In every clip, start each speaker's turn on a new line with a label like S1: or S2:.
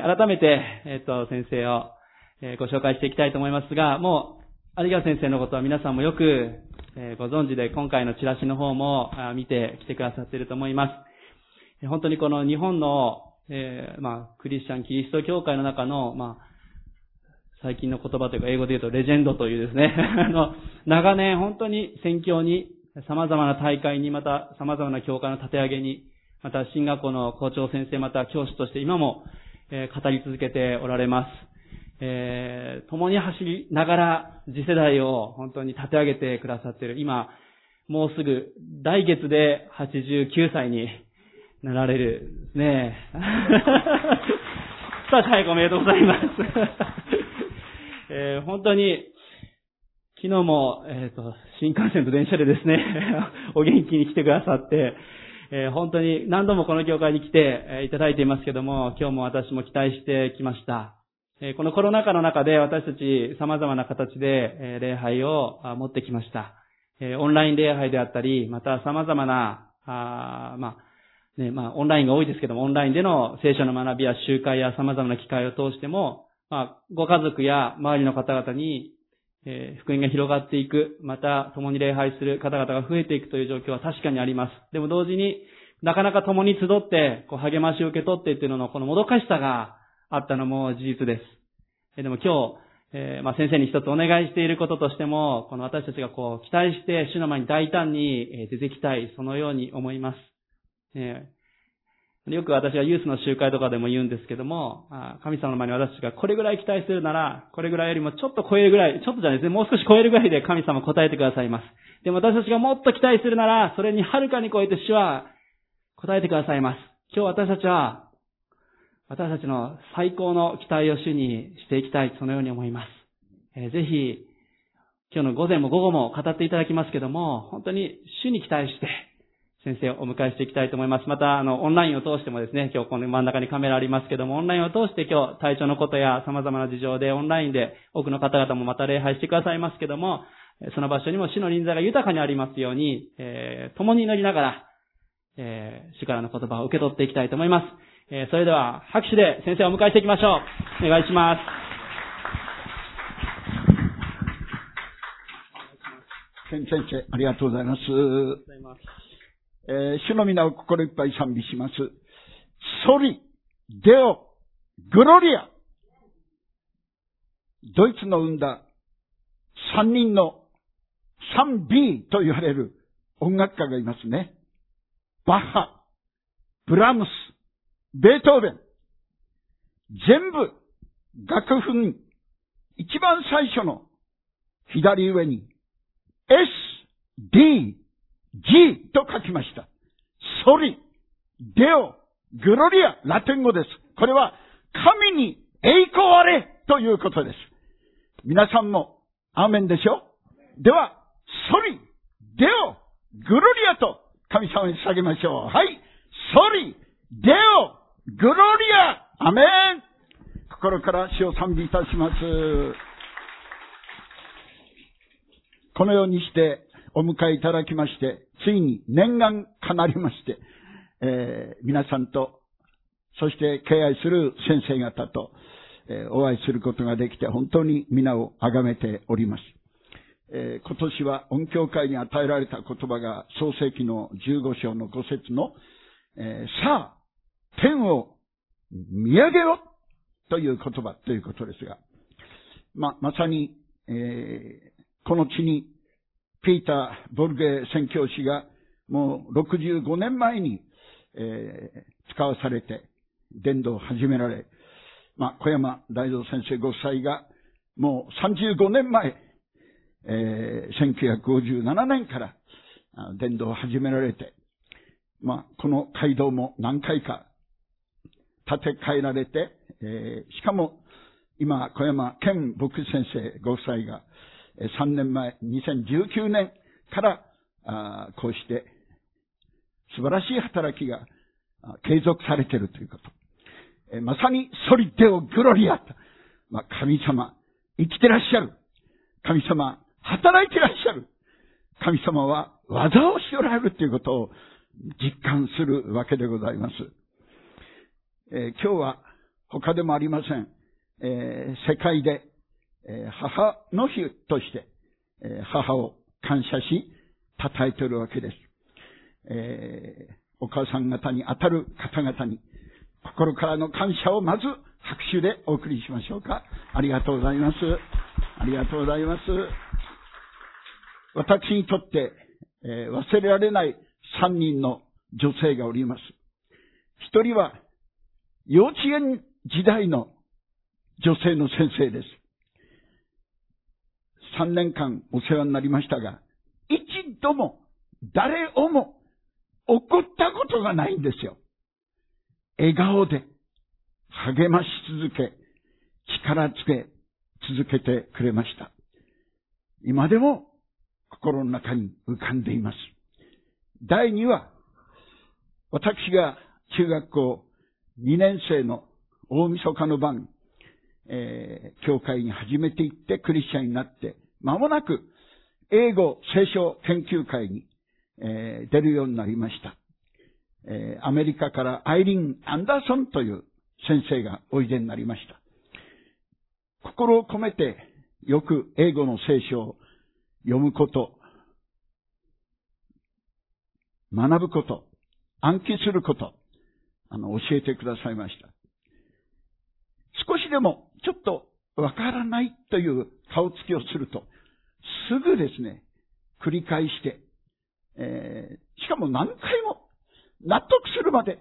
S1: 改めて、えっ、と、先生を、ご紹介していきたいと思いますが、もう、有川先生のことは皆さんもよく、ご存知で、今回のチラシの方も見てきてくださっていると思います。本当にこの日本の、えーまあ、クリスチャン、キリスト教会の中の、まあ、最近の言葉というか、英語で言うとレジェンドというですね、あの、長年本当に宣教に、様々な大会に、また様々な教会の立て上げに、また進学校の校長先生、また教師として今も、え語り続けておられます。えー共に走りながら次世代を本当に立て上げてくださっている。今、もうすぐ来月で89歳になられるですね。さあ、最後おめでとうございます。えー本当に、昨日も、えっ、と、新幹線と電車でですね、お元気に来てくださって、えー本当に何度もこの教会に来て、いただいていますけども、今日も私も期待してきました。えこのコロナ禍の中で私たち様々な形で、え礼拝を持ってきました。えオンライン礼拝であったり、また様々な、あまあ、ね、まあ、オンラインが多いですけども、オンラインでの聖書の学びや集会や様々な機会を通しても、まあ、ご家族や周りの方々に、え福音が広がっていく、また共に礼拝する方々が増えていくという状況は確かにあります。でも同時に、なかなか共に集って、こう励ましを受け取ってっていうののこのもどかしさがあったのも事実です。えでも今日、えーまあ、先生に一つお願いしていることとしても、この私たちがこう期待して主の前に大胆に出てきたい、そのように思います。えーよく私はユースの集会とかでも言うんですけども、神様の前に私がこれぐらい期待するなら、これぐらいよりもちょっと超えるぐらい、ちょっとじゃないですね、もう少し超えるぐらいで 神様答えてくださいます。でも私たちがもっと期待するなら、それにはるかに超えて主は答えてくださいます。今日私たちは、私たちの最高の期待を主にしていきたい、そのように思います。えーぜひ、今日の午前も午後も語っていただきますけども、本当に主に期待して、先生をお迎えしていきたいと思います。また、あの、オンラインを通してもですね、今日この真ん中にカメラありますけども、オンラインを通して今日、体調のことや様々な事情でオンラインで多くの方々もまた礼拝してくださいますけども、えーその場所にも主の臨在が豊かにありますように、えー共に祈りながら、えー主からの言葉を受け取っていきたいと思います。えーそれでは、拍手で先生をお迎えしていきましょう。お願いします。
S2: 先生、ありがとうございます。
S1: ございます
S2: えー主の皆を心いっぱい賛美します。ソリ、デオ、グロリア。ドイツの生んだ三人の 3B と言われる音楽家がいますね。バッハ、ブラムス、ベートーベン。全部楽譜に一番最初の左上に S, D, G と書きました。ソリ、デオ、グロリア、ラテン語です。これは神に栄光あれということです。皆さんもアーメンでしょ？では、ソリ、デオ、グロリアと神様に捧げましょう。はい。ソリ、デオ、グロリア、アメン心から主を賛美いたします。このようにしてお迎えいただきまして、ついに念願かなりまして、えー皆さんと、そして敬愛する先生方と、えーお会いすることができて、本当に皆を崇めております。えー今年は音教会に与えられた言葉が創世記の15章の5節の、えさあ、天を見上げろという言葉ということですが、ま、まさに、えーこの地にピーター・ボルゲー宣教師がもう65年前に、えー使わされて伝道を始められ、まあ、小山大蔵先生ご夫妻がもう35年前、えー1957年から伝道を始められて、まあ、この街道も何回か建て替えられて、えーしかも今、小山健牧師先生ご夫妻が、3年前、2019年から、こうして素晴らしい働きが継続されているということ。まさにソリデオグロリアと。まあ、神様、生きてらっしゃる。神様、働いてらっしゃる。神様は技をしておられるということを実感するわけでございます。えー今日は他でもありません。えー、世界で、え、母の日として、え、母を感謝し、称えているわけです。え、お母さん方に当たる方々に、心からの感謝をまず拍手でお送りしましょうか。ありがとうございます。ありがとうございます。私にとって、えー、忘れられない三人の女性がおります。一人は幼稚園時代の女性の先生です。三年間お世話になりましたが、一度も誰をも怒ったことがないんですよ。笑顔で励まし続け、力つけ続けてくれました。今でも心の中に浮かんでいます。第2は、私が中学校2年生の大晦日の晩、えー、教会に初めて行ってクリスチャンになって、間もなく英語聖書研究会に、えー、出るようになりました。えー、アメリカからアイリン・アンダーソンという先生がおいでになりました。心を込めてよく英語の聖書を読むこと、学ぶこと、暗記すること、あの、教えてくださいました。少しでもちょっとわからないという顔つきをすると、すぐですね、繰り返して、えー、しかも何回も納得するまで、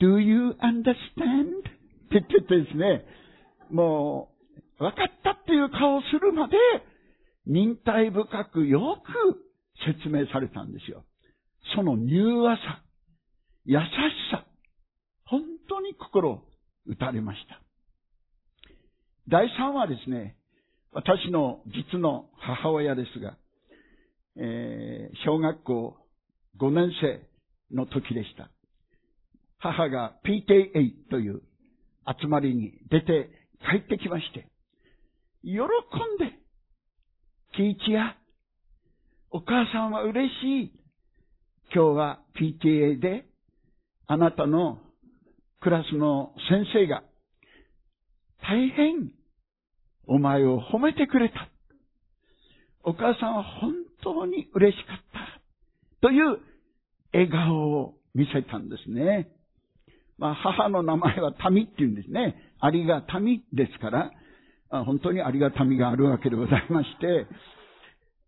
S2: Do you understand? って言ってですね、もう、分かったっていう顔をするまで、忍耐深くよく説明されたんですよ。その柔和さ、優しさ、本当に心を打たれました。第3はですね、私の実の母親ですが、えー、小学校5年生の時でした。母が PTA という集まりに出て帰ってきまして、喜んで、キイチや、お母さんは嬉しい。今日は PTA で、あなたのクラスの先生が、大変、お前を褒めてくれた。お母さんは本当に嬉しかった。という笑顔を見せたんですね。まあ、母の名前は民って言うんですね。ありがたみですから、本当にありがたみがあるわけでございまして、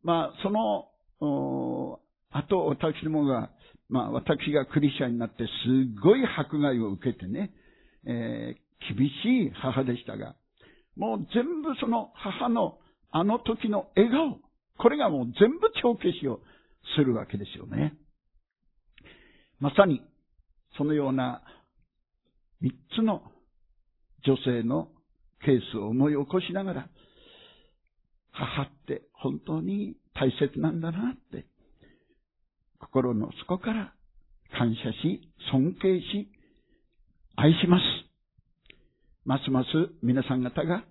S2: まあ、その、あと私どもが、まあ、私がクリスチャンになってすごい迫害を受けてね、えー、厳しい母でしたが、もう全部その母のあの時の笑顔、これがもう全部帳消しをするわけですよね。まさに、そのような三つの女性のケースを思い起こしながら、母って本当に大切なんだなって、心の底から感謝し、尊敬し、愛します。ますます皆さん方が、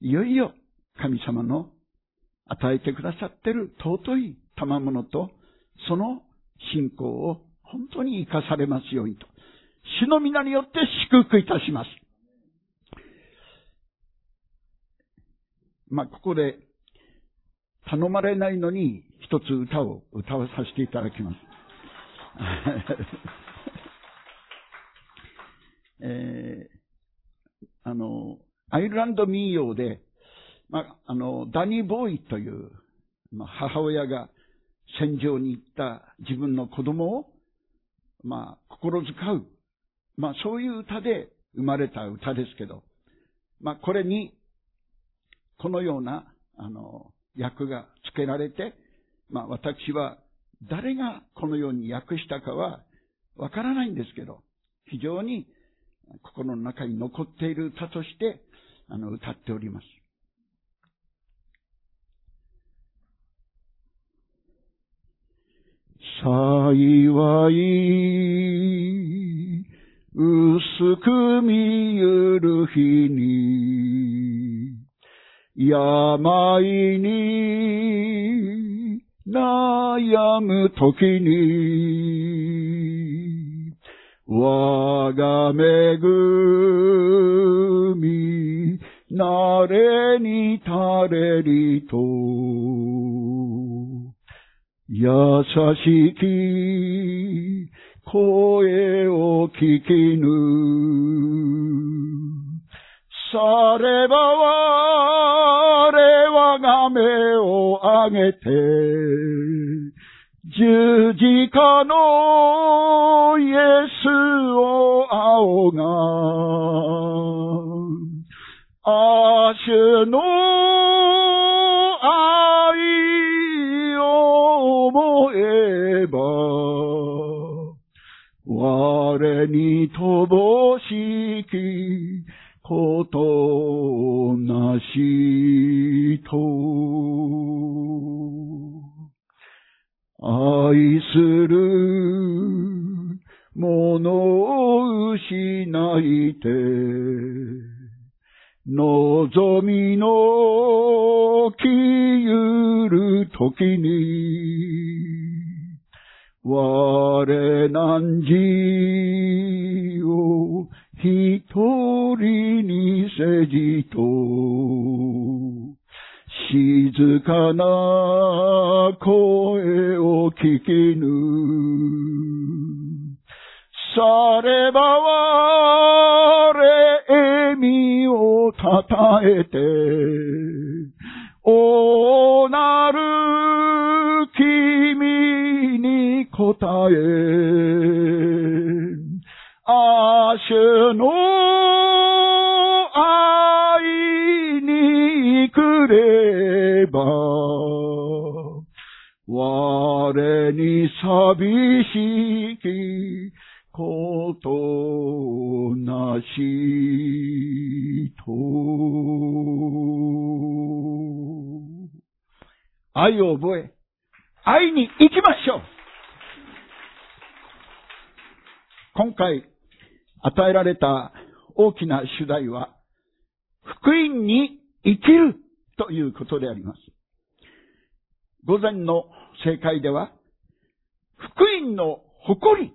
S2: いよいよ神様の与えてくださっている尊い賜物と、その信仰を本当に生かされますようにと。主の皆によって祝福いたします。まあ、ここで頼まれないのに一つ歌を歌わさせていただきます。えー、あの、アイルランド民謡で、まあ、あの、ダニー・ボーイという、まあ、母親が戦場に行った自分の子供を、まあ、心遣うまあそういう歌で生まれた歌ですけど、まあこれに、このような、あの、役が付けられて、まあ私は誰がこのように訳したかはわからないんですけど、非常に心の中に残っている歌として、あの、歌っております。幸い、薄く見ゆる日に、病に悩む時に、我がめぐなれにたれりと、優しき声を聞きぬ。されば我はが目を上げて、十字架のイエスを仰が、アシの愛を思えば、我に乏しきことなしと。愛するものを失いて、望みの消ゆる時に、我なんじを一人にせじと、静かな声を聞きぬ。されば我、笑みをたたえて、おなる君に答え、あしのくれば、我に寂しきことなしと。愛を覚え、愛に行きましょう今回与えられた大きな主題は、福音に生きるということであります。午前の正解では、福音の誇り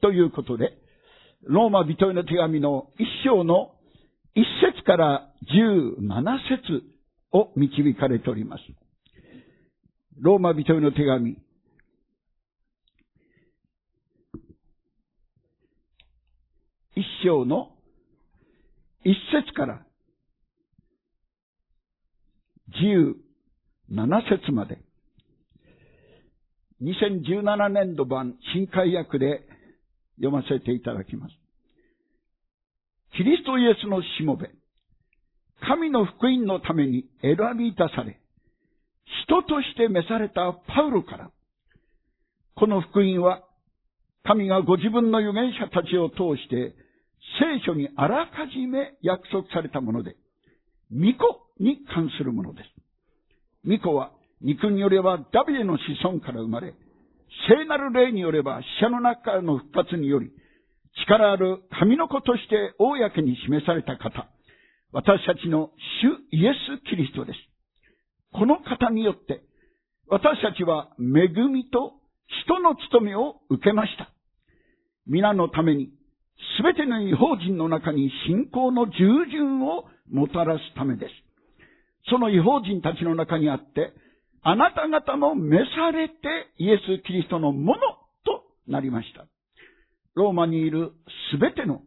S2: ということで、ローマ人への手紙の一章の一節から十七節を導かれております。ローマ人への手紙。一章の一節から十七節まで。2017年度版新海訳で読ませていただきます。キリストイエスのしもべ、神の福音のために選び出され、人として召されたパウロから、この福音は、神がご自分の預言者たちを通して、聖書にあらかじめ約束されたもので、巫女に関するものです。巫女は、肉によればダビデの子孫から生まれ、聖なる霊によれば死者の中からの復活により、力ある神の子として公に示された方、私たちの主イエス・キリストです。この方によって、私たちは恵みと人の務めを受けました。皆のために、すべての違法人の中に信仰の従順をもたらすためです。その違法人たちの中にあって、あなた方も召されてイエス・キリストのものとなりました。ローマにいるすべての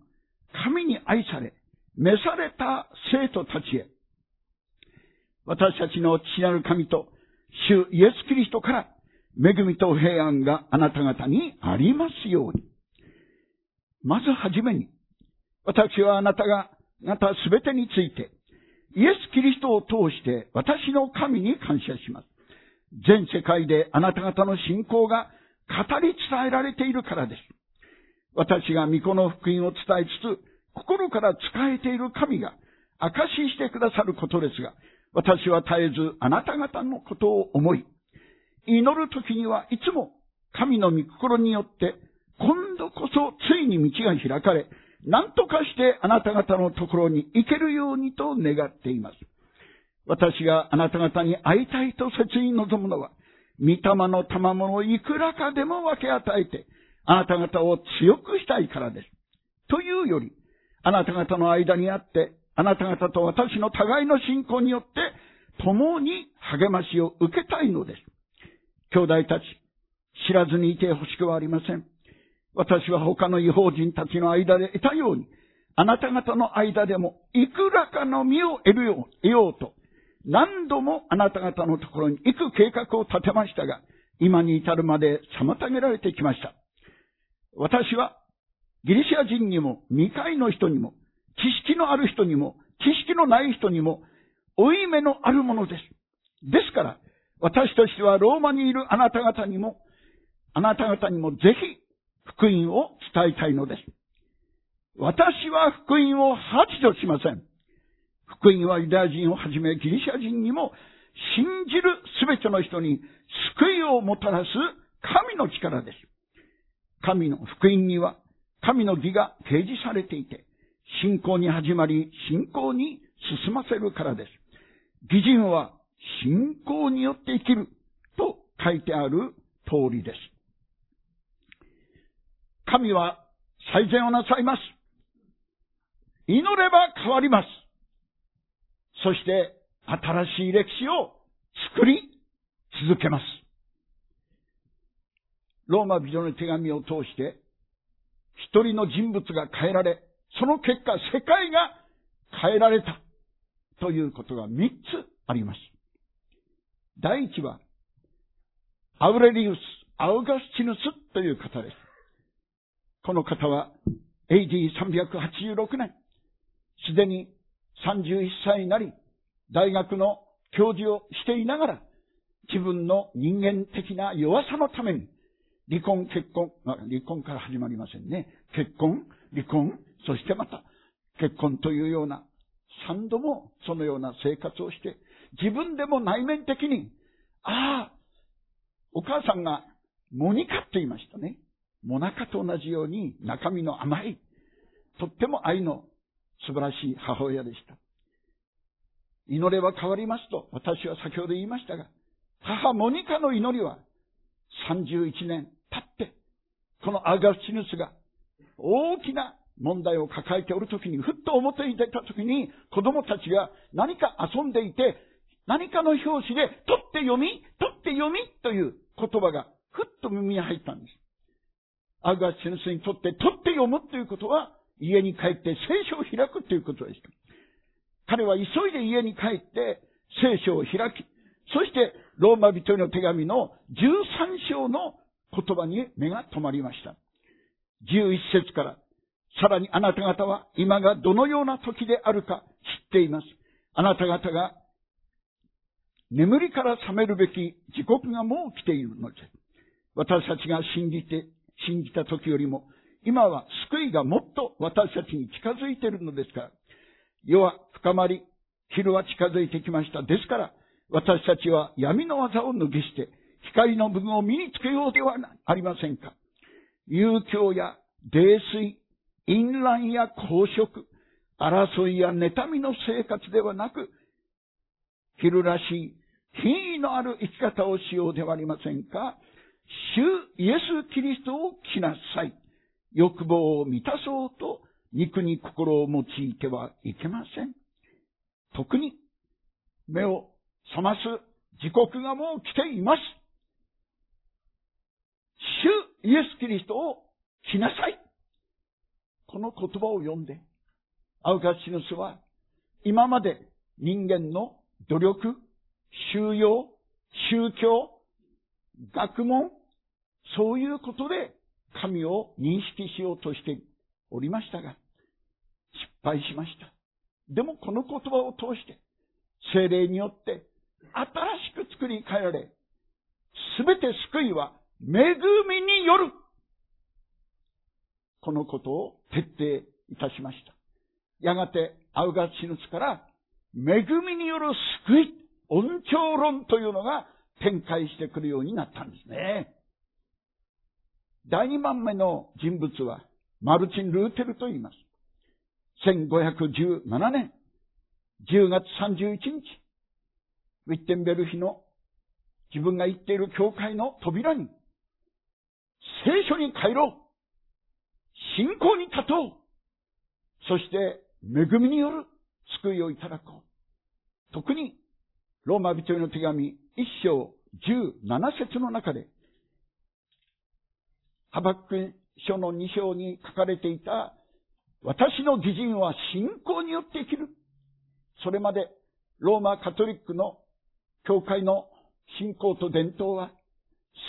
S2: 神に愛され、召された生徒たちへ、私たちの父なる神と主イエス・キリストから恵みと平安があなた方にありますように。まずはじめに、私はあなたが、あなたすべてについて、イエス・キリストを通して私の神に感謝します。全世界であなた方の信仰が語り伝えられているからです。私が御子の福音を伝えつつ、心から使えている神が証ししてくださることですが、私は絶えずあなた方のことを思い、祈るときにはいつも神の御心によって、今度こそついに道が開かれ、何とかしてあなた方のところに行けるようにと願っています。私があなた方に会いたいと切に望むのは、御霊の賜物をいくらかでも分け与えて、あなた方を強くしたいからです。というより、あなた方の間にあって、あなた方と私の互いの信仰によって共に励ましを受けたいのです。兄弟たち、知らずにいてほしくはありません。私は他の違法人たちの間で得たように、あなた方の間でもいくらかの身を得るよう、得ようと、何度もあなた方のところに行く計画を立てましたが、今に至るまで妨げられてきました。私は、ギリシア人にも、未開の人にも、知識のある人にも、知識のない人にも、負い目のあるものです。ですから、私としてはローマにいるあなた方にも、あなた方にもぜひ福音を伝えたいのです。私は福音を発除しません。福音はユダヤ人をはじめギリシャ人にも信じるすべての人に救いをもたらす神の力です。神の福音には神の義が掲示されていて、信仰に始まり、信仰に進ませるからです。義人は信仰によって生きると書いてある通りです。神は最善をなさいます。祈れば変わります。そして新しい歴史を作り続けます。ローマ美女の手紙を通して、一人の人物が変えられ、その結果、世界が変えられたということが三つあります。第一は、アウレリウス・アウガスチヌスという方です。この方は AD386 年、すでに31歳になり、大学の教授をしていながら、自分の人間的な弱さのために、離婚、結婚、離婚から始まりませんね。結婚、離婚、そしてまた結婚というような、三度もそのような生活をして、自分でも内面的に、ああ、お母さんがモニカって言いましたね。モナカと同じように中身の甘い、とっても愛の素晴らしい母親でした。祈れは変わりますと、私は先ほど言いましたが、母モニカの祈りは31年経って、このアガスチヌスが大きな問題を抱えておるときに、ふっと表に出たときに、子供たちが何か遊んでいて、何かの表紙で、取って読み、取って読みという言葉が、ふっと耳に入ったんです。アガチヌスにとって、取って読むということは、家に帰って聖書を開くということでした。彼は急いで家に帰って聖書を開き、そしてローマ人への手紙の13章の言葉に目が止まりました。11節から、さらにあなた方は今がどのような時であるか知っています。あなた方が眠りから覚めるべき時刻がもう来ているので。私たちが信じて、信じた時よりも、今は救いがもっと私たちに近づいているのですから、夜は深まり、昼は近づいてきました。ですから、私たちは闇の技を脱ぎして、光の部分を身につけようではありませんか。遊興や泥酔、淫乱や公職、争いや妬みの生活ではなく、昼らしい品位のある生き方をしようではありませんか。主イエス・キリストを着なさい。欲望を満たそうと肉に心を用いてはいけません。特に目を覚ます時刻がもう来ています。主イエス・キリストを着なさい。この言葉を読んで、アウカシヌスは今まで人間の努力、収容、宗教、学問、そういうことで神を認識しようとしておりましたが、失敗しました。でもこの言葉を通して、精霊によって新しく作り変えられ、すべて救いは恵みによる。このことを徹底いたしました。やがてアウガチヌスから恵みによる救い、恩寵論というのが展開してくるようになったんですね。第二番目の人物はマルチン・ルーテルと言います。1517年10月31日、ウィッテンベルヒの自分が言っている教会の扉に、聖書に帰ろう信仰に立とうそして、恵みによる救いをいただこう。特に、ローマ人への手紙一章十七節の中で、ハバック書の二章に書かれていた、私の義人は信仰によって生きる。それまで、ローマカトリックの教会の信仰と伝統は、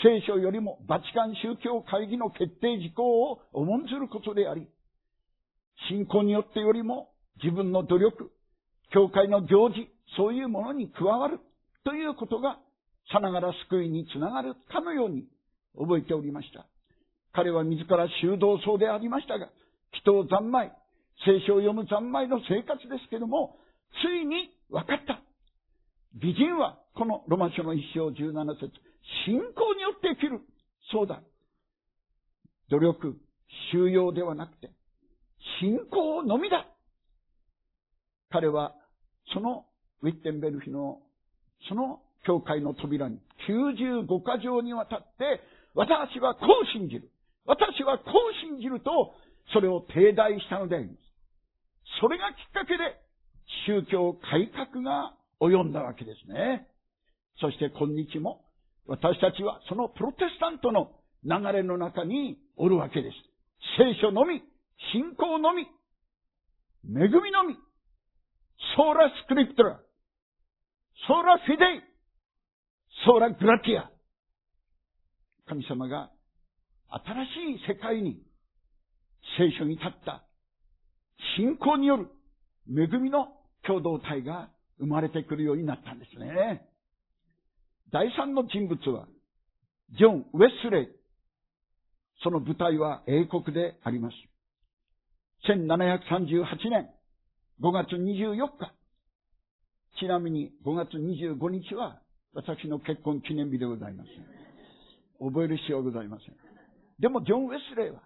S2: 聖書よりもバチカン宗教会議の決定事項を重んずることであり、信仰によってよりも自分の努力、教会の行事、そういうものに加わるということがさながら救いにつながるかのように覚えておりました。彼は自ら修道僧でありましたが、祈祷三昧、聖書を読む三昧の生活ですけども、ついに分かった。美人は、このロマ書の一章十七節信仰によって生きる。そうだ。努力、収容ではなくて、信仰のみだ。彼は、そのウィッテンベルヒの、その教会の扉に95箇条にわたって、私はこう信じる。私はこう信じると、それを定題したのであります。それがきっかけで、宗教改革が及んだわけですね。そして今日も、私たちはそのプロテスタントの流れの中におるわけです。聖書のみ、信仰のみ、恵みのみ、ソーラスクリプトラ、ソーラフィデイ、ソーラグラティア。神様が新しい世界に聖書に立った信仰による恵みの共同体が生まれてくるようになったんですね。第三の人物は、ジョン・ウェスレイ。その舞台は英国であります。1738年5月24日。ちなみに5月25日は私の結婚記念日でございます。覚える必要はございません。でもジョン・ウェスレーは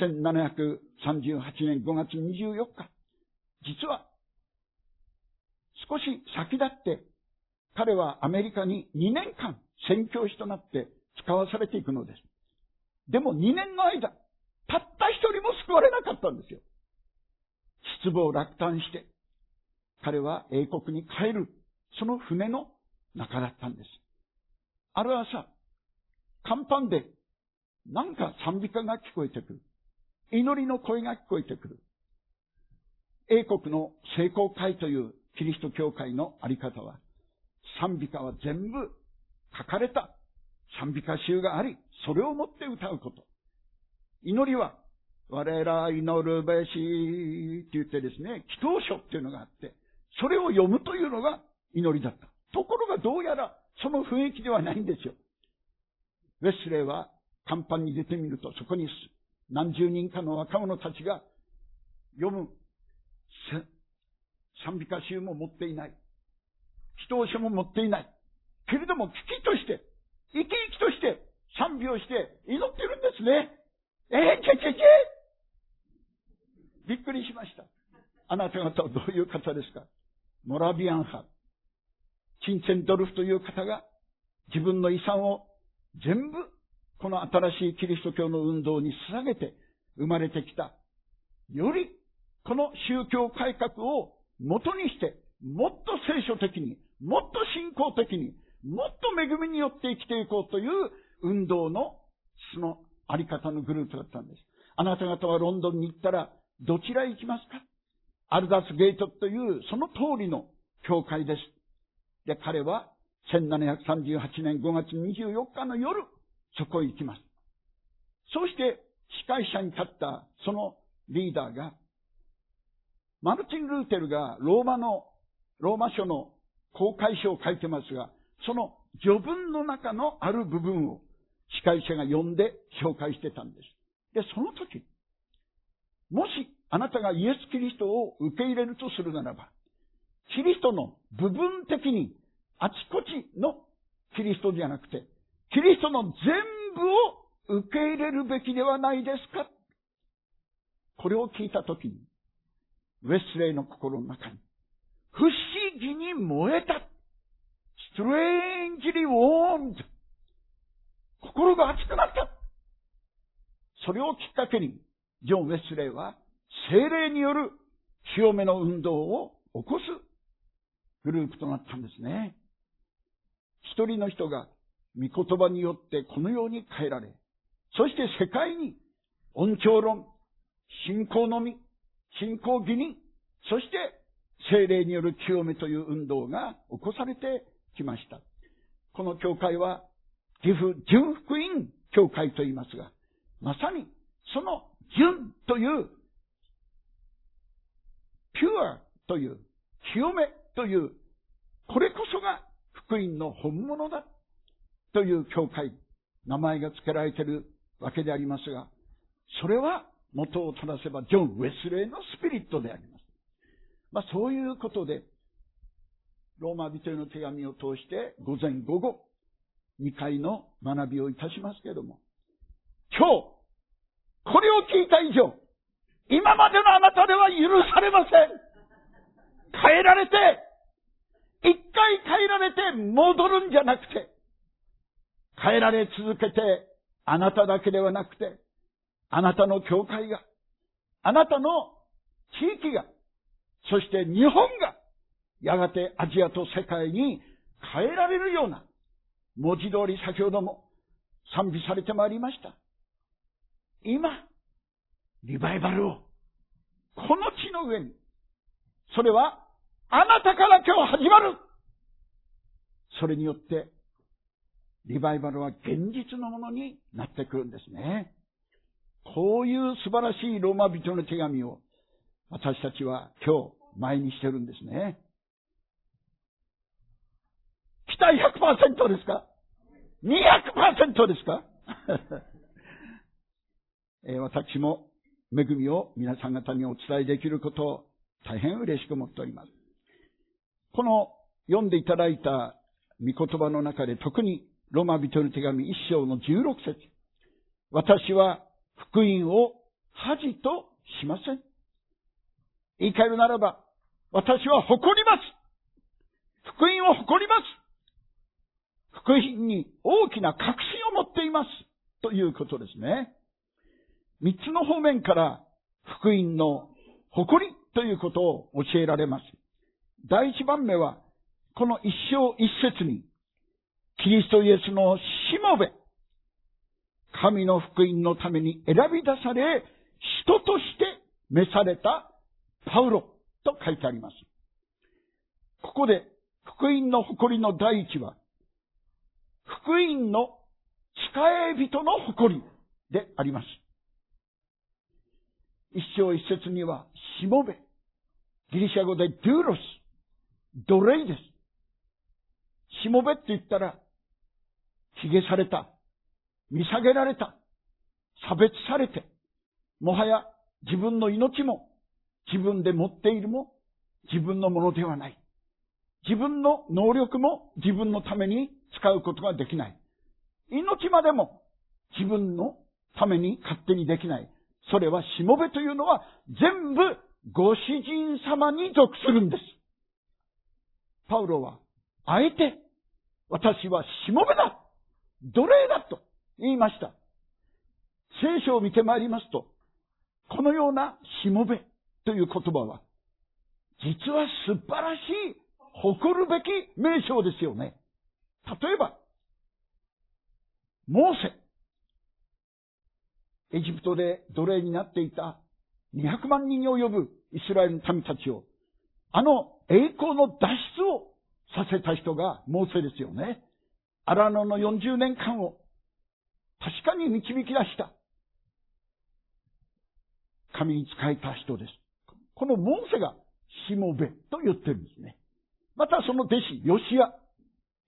S2: 1738年5月24日、実は少し先立って彼はアメリカに2年間宣教師となって使わされていくのです。でも2年の間、たった一人も救われなかったんですよ。失望落胆して、彼は英国に帰る、その船の中だったんです。ある朝、甲板で、なんか賛美歌が聞こえてくる。祈りの声が聞こえてくる。英国の聖公会というキリスト教会のあり方は、賛美歌は全部書かれた賛美歌集があり、それをもって歌うこと。祈りは、我ら祈るべしって言ってですね、祈祷書っていうのがあって、それを読むというのが祈りだった。ところがどうやらその雰囲気ではないんですよ。ウェスレーは甲板に出てみると、そこに何十人かの若者たちが読む賛美歌集も持っていない。祈祷書も持っていない。けれども、危機として、生き生きとして、賛美をして祈ってるんですね。えー、けけけびっくりしました。あなた方はどういう方ですか？モラビアン派。チンチェンドルフという方が自分の遺産を全部この新しいキリスト教の運動に捧げて生まれてきた。よりこの宗教改革を元にして、もっと聖書的に、もっと信仰的に、もっと恵みによって生きていこうという運動のそのあり方のグループだったんです。あなた方はロンドンに行ったらどちらへ行きますか？アルダスゲートというその通りの教会です。で、彼は1738年5月24日の夜、そこへ行きます。そして、司会者に立ったそのリーダーが、マルチン・ルーテルがローマの、ローマ書の公開書を書いてますが、その序文の中のある部分を司会者が読んで紹介してたんです。で、その時、もしあなたがイエス・キリストを受け入れるとするならば、キリストの部分的にあちこちのキリストじゃなくて、キリストの全部を受け入れるべきではないですか？これを聞いたときに、ウェスレイの心の中に、不思議に燃えた。ストレンジリーウォーム心が熱くなった。それをきっかけに、ジョン・ウェスレイは、精霊による清めの運動を起こすグループとなったんですね。一人の人が御言葉によってこのように変えられ、そして世界に恩寵論、信仰のみ、信仰義に、そして精霊による清めという運動が起こされてきました。この教会は、岐阜純福音教会と言いますが、まさにその純という、ピュアという、清めという、これこそが福音の本物だという教会、名前が付けられているわけでありますが、それは元を正せばジョン・ウェスレーのスピリットであります。まあそういうことで、ローマ人への手紙を通して午前午後、2回の学びをいたしますけれども、今日、これを聞いた以上、今までのあなたでは許されません。変えられて、一回変えられて戻るんじゃなくて、変えられ続けて、あなただけではなくて、あなたの教会が、あなたの地域が、そして日本が、やがてアジアと世界に変えられるような、文字通り先ほども賛美されてまいりました。今、リバイバルを、この地の上に、それは、あなたから今日始まるそれによって、リバイバルは現実のものになってくるんですね。こういう素晴らしいローマ人の手紙を私たちは今日前にしてるんですね。期待100%ですか ?200% ですか？私も恵みを皆さん方にお伝えできることを大変嬉しく思っております。この読んでいただいた御言葉の中で特にロマ人の手紙一章の16節私は福音を恥としません。言い換えるならば、私は誇ります。福音を誇ります。福音に大きな確信を持っています。ということですね。三つの方面から福音の誇りということを教えられます。第一番目は、この一章一節に、キリストイエスのしもべ、神の福音のために選び出され、人として召されたパウロと書いてあります。ここで、福音の誇りの第一は、福音の使え人の誇りであります。一章一節には、しもべ。ギリシャ語でドゥーロス。奴隷です。しもべって言ったら、髭された。見下げられた。差別されて。もはや自分の命も自分で持っているも自分のものではない。自分の能力も自分のために使うことができない。命までも自分のために勝手にできない。それはしもべというのは全部ご主人様に属するんです。パウロは、あえて、私はしもべだ奴隷だと言いました。聖書を見てまいりますと、このようなしもべという言葉は、実は素晴らしい、誇るべき名称ですよね。例えば、モーセ。エジプトで奴隷になっていた200万人に及ぶイスラエルの民たちを、あの栄光の脱出をさせた人がモーセですよね。荒野の40年間を確かに導き出した。神に仕えた人です。このモーセがしもべと言ってるんですね。またその弟子、ヨシア。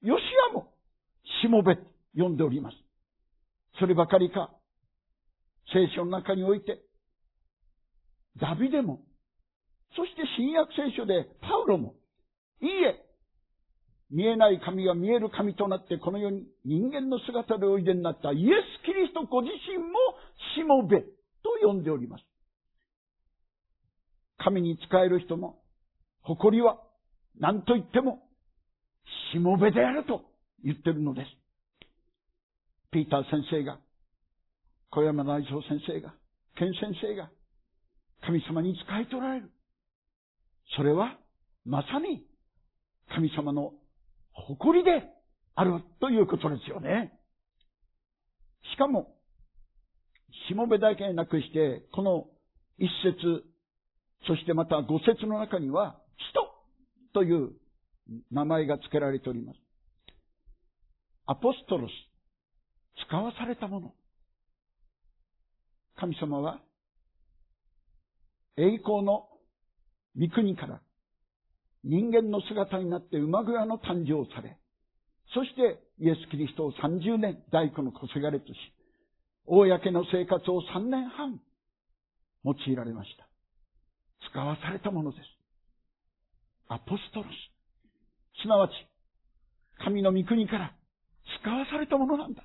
S2: ヨシアもしもべ呼んでおります。そればかりか、聖書の中において、ダビデも、そして新約聖書でパウロも、いいえ、見えない神が見える神となってこの世に人間の姿でおいでになったイエス・キリストご自身もしもべと呼んでおります。神に仕える人の誇りは何と言ってもしもべであると言ってるのです。ピーター先生が小山内蔵先生が、健先生が、神様に仕えておられる。それはまさに神様の誇りであるということですよね。しかも、しもべだけなくして、この一節、そしてまた五節の中には、人という名前が付けられております。アポストロス、使わされたもの。神様は、栄光の御国から人間の姿になって馬小屋の誕生をされ、そしてイエス・キリストを30年大工の小せがれとし、公の生活を3年半用いられました。使わされたものです。アポストロス。すなわち、神の御国から使わされたものなんだ。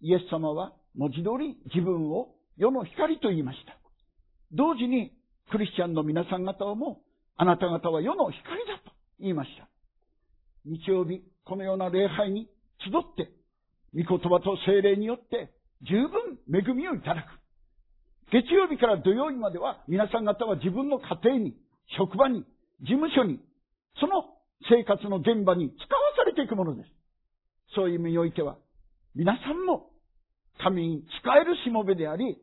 S2: イエス様は文字通り自分を世の光と言いました。同時にクリスチャンの皆さん方をもあなた方は世の光だと言いました。日曜日、このような礼拝に集って、御言葉と精霊によって十分恵みをいただく。月曜日から土曜日までは皆さん方は自分の家庭に、職場に、事務所に、その生活の現場に使わされていくものです。そういう意味においては、皆さんも神に使えるしもべであり、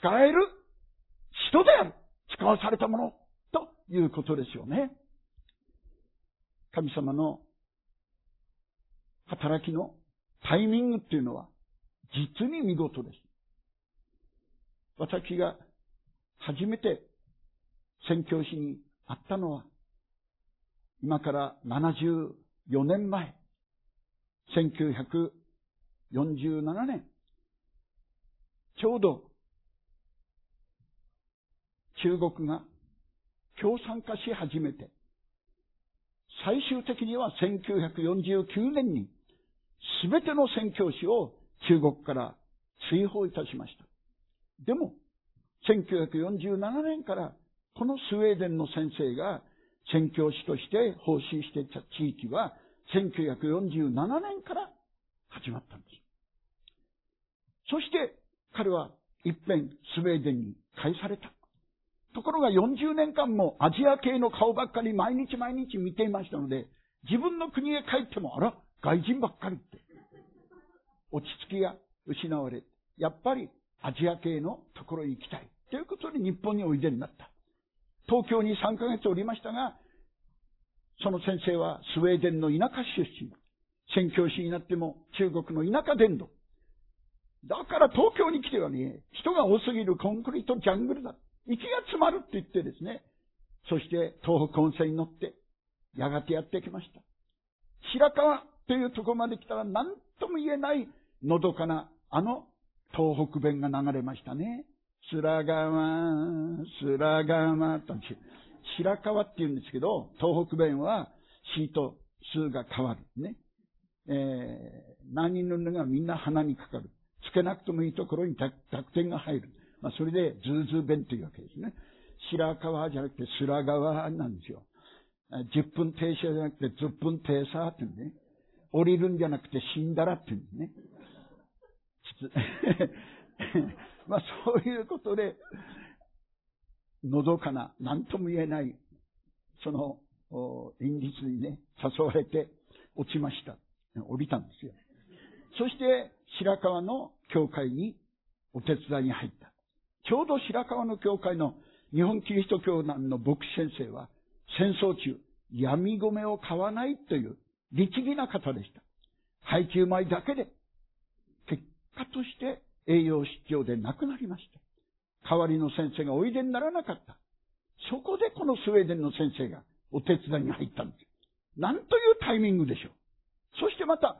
S2: 使える人である。使わされたものということですよね。神様の働きのタイミングっていうのは実に見事です。私が初めて宣教師に会ったのは今から74年前、1947年、ちょうど中国が共産化し始めて、最終的には1949年に全ての宣教師を中国から追放いたしました。でも、1947年からこのスウェーデンの先生が宣教師として奉仕していた地域は1947年から始まったんです。そして彼は一遍スウェーデンに返された。ところが40年間もアジア系の顔ばっかり毎日毎日見ていましたので、自分の国へ帰っても、あら、外人ばっかりって。落ち着きが失われ、やっぱりアジア系のところに行きたい。ということで日本においでになった。東京に3ヶ月おりましたが、その先生はスウェーデンの田舎出身。宣教師になっても中国の田舎伝道。だから東京に来てはね、人が多すぎるコンクリートジャングルだ。息が詰まるって言ってですね、そして東北温泉に乗って、やがてやってきました。白川というとこまで来たら何とも言えないのどかなあの東北弁が流れましたね。白川、白川と、白川って言うんですけど、東北弁は死と数が変わる。ね。えー、何人のがみんな鼻にかかる。つけなくてもいいところに濁点が入る。まあ、それで、ズーズー弁というわけですね。白川じゃなくて、白川なんですよ。10分停車じゃなくて、10分停車ってね。降りるんじゃなくて、死んだらって言うね。まあ、そういうことで、のどかな、何とも言えない、その、陰日にね、誘われて落ちました。降りたんですよ。そして、白川の教会にお手伝いに入った。ちょうど白川の教会の日本キリスト教団の牧師先生は、戦争中、闇米を買わないという律儀な方でした。配給米だけで、結果として栄養失調で亡くなりました。代わりの先生がおいでにならなかった。そこでこのスウェーデンの先生がお手伝いに入ったんです。なんというタイミングでしょう。そしてまた、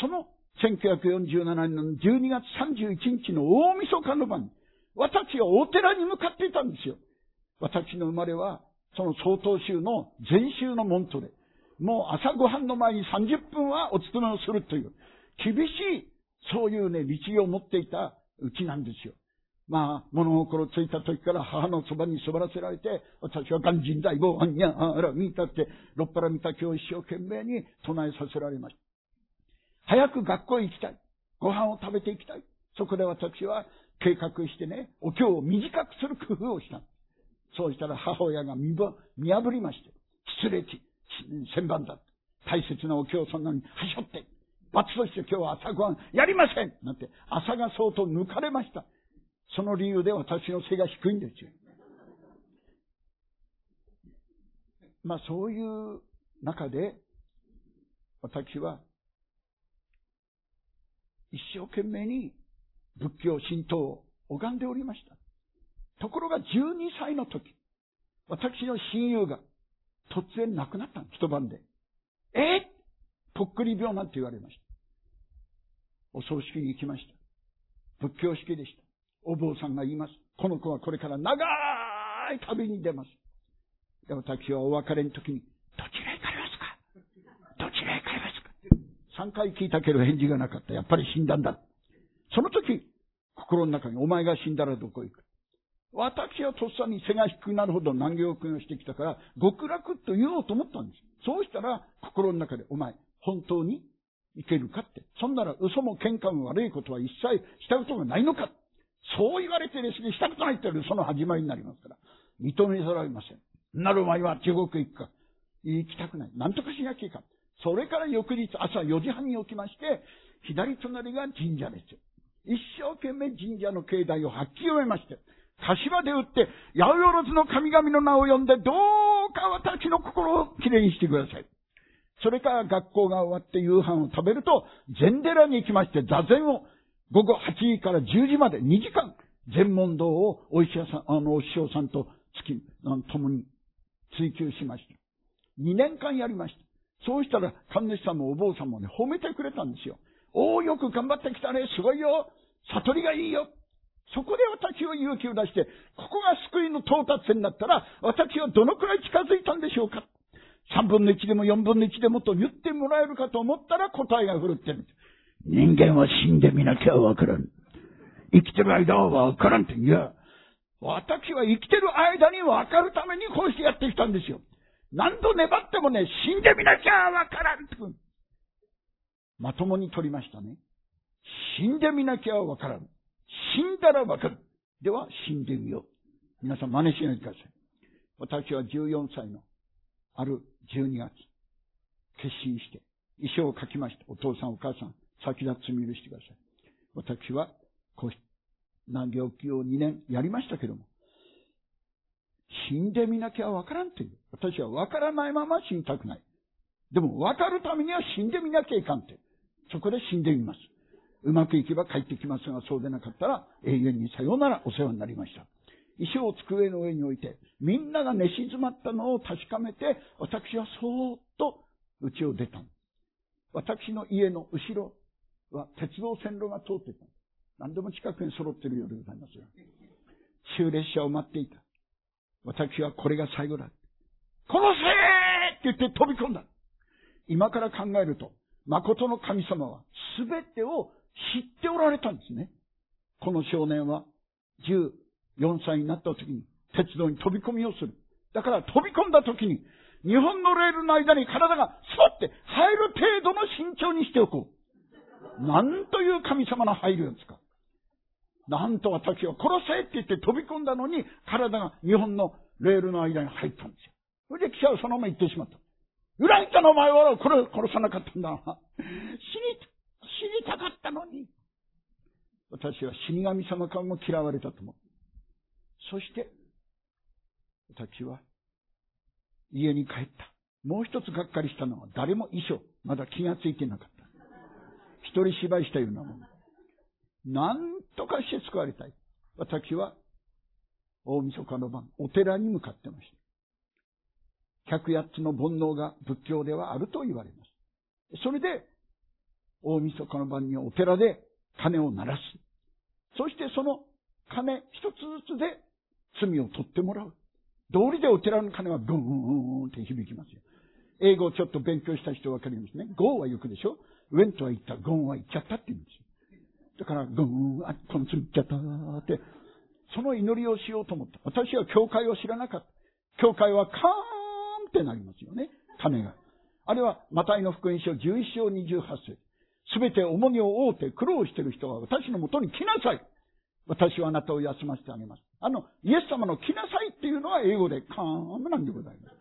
S2: その1947年の12月31日の大晦日の晩、私はお寺に向かっていたんですよ。私の生まれは、その曹洞宗の禅宗の門徒で、もう朝ごはんの前に30分はお勤めをするという、厳しい、そういうね、律儀を持っていたうちなんですよ。まあ、物心ついた時から母のそばに座らせられて、私は鑑真大棒、あんにゃあら、見たって、ろっぱら見た今日一生懸命に唱えさせられました。早く学校へ行きたい。ご飯を食べていきたい。そこで私は計画してね、お経を短くする工夫をした。そうしたら母親が見破りまして、失礼地、千番だ。大切なお経さんなに、はしょって、罰として今日は朝ごはんやりませんなんて、朝が相当抜かれました。その理由で私の背が低いんですよ。まあそういう中で、私は、一生懸命に仏教神道を拝んでおりました。ところが12歳の時、私の親友が突然亡くなった、一晩で。えぽっくり病なんて言われました。お葬式に行きました。仏教式でした。お坊さんが言います。この子はこれから長い旅に出ます。で、私はお別れの時に、どちらへ行かれますかどちらへ行かれますか3回聞いたけど返事がなかった。やっぱり死んだんだ。その時、心の中に、お前が死んだらどこへ行く？私はとっさに背が低くなるほど難行君をしてきたから、極楽と言おうと思ったんです。そうしたら、心の中で、お前、本当にいけるかって。そんなら嘘も喧嘩も悪いことは一切したことがないのか。そう言われてですね、したことないってその始まりになりますから。認めざられません。なる前は地獄へ行くか。行きたくない。何とかしなきゃいかん。それから翌日朝4時半に起きまして、左隣が神社ですよ。一生懸命神社の境内を発揮読めまして、柏で打って、八百万の神々の名を呼んで、どうか私の心をきれいにしてください。それから学校が終わって夕飯を食べると、禅寺に行きまして、座禅を午後8時から10時まで2時間、禅問答をお医者さん、あの、お師匠さんと月、共に追求しました。2年間やりました。そうしたら、神主さんもお坊さんもね、褒めてくれたんですよ。おお、よく頑張ってきたね、すごいよ、悟りがいいよ。そこで私は勇気を出して、ここが救いの到達点だったら、私はどのくらい近づいたんでしょうか三分の一でも四分の一でもと言ってもらえるかと思ったら答えが振るってる。人間は死んでみなきゃわからん。生きてる間はわからんって。いや、私は生きてる間にわかるためにこうしてやってきたんですよ。何度粘ってもね、死んでみなきゃわからんって。まともに取りましたね。死んでみなきゃわからん。死んだらわかる。では、死んでみよう。皆さん真似しないでください。私は14歳の、ある12月、決心して、遺書を書きました。お父さんお母さん、先立つみ許してください。私は、こうし、難行期を2年やりましたけども、死んでみなきゃわからんという。私はわからないまま死にたくない。でも、わかるためには死んでみなきゃいかんって。そこで死んでみます。うまくいけば帰ってきますが、そうでなかったら永遠にさようならお世話になりました。石を机の上に置いて、みんなが寝静まったのを確かめて、私はそーっと家を出た。私の家の後ろは鉄道線路が通っていた。何でも近くに揃っているようでございますよ。終列車を待っていた。私はこれが最後だ。殺せーって言って飛び込んだ。今から考えると、誠の神様は全てを知っておられたんですね。この少年は14歳になった時に鉄道に飛び込みをする。だから飛び込んだ時に日本のレールの間に体が座って入る程度の慎重にしておこう。なんという神様の配慮ですか。なんと私は殺せって言って飛び込んだのに体が日本のレールの間に入ったんですよ。それで記者はそのまま行ってしまった。裏切ったのお前はこれ殺さなかったんだ。死に死にたかったのに。私は死神様からも嫌われたと思う。そして、私は家に帰った。もう一つがっかりしたのは誰も遺書、まだ気がついてなかった。一人芝居したようなもの。なんとかして救われたい。私は大晦日の晩、お寺に向かってました。百八つの煩悩が仏教ではあると言われます。それで、大晦日の晩にお寺で鐘を鳴らす。そしてその鐘一つずつで罪を取ってもらう。道理でお寺の鐘はブーンって響きますよ。英語をちょっと勉強した人わかりますね。ゴーは行くでしょウェントは行った、ゴーンは行っちゃったって言うんですよ。だから、ゴーン、あ、この罪行っちゃったって、その祈りをしようと思った。私は教会を知らなかった。教会はカーンってなりますよね。鐘が。あれは、マタイの福音書11章28節すべて重荷を負うて苦労している人は私のもとに来なさい。私はあなたを休ませてあげます。あの、イエス様の来なさいっていうのは英語でカームなんでございます。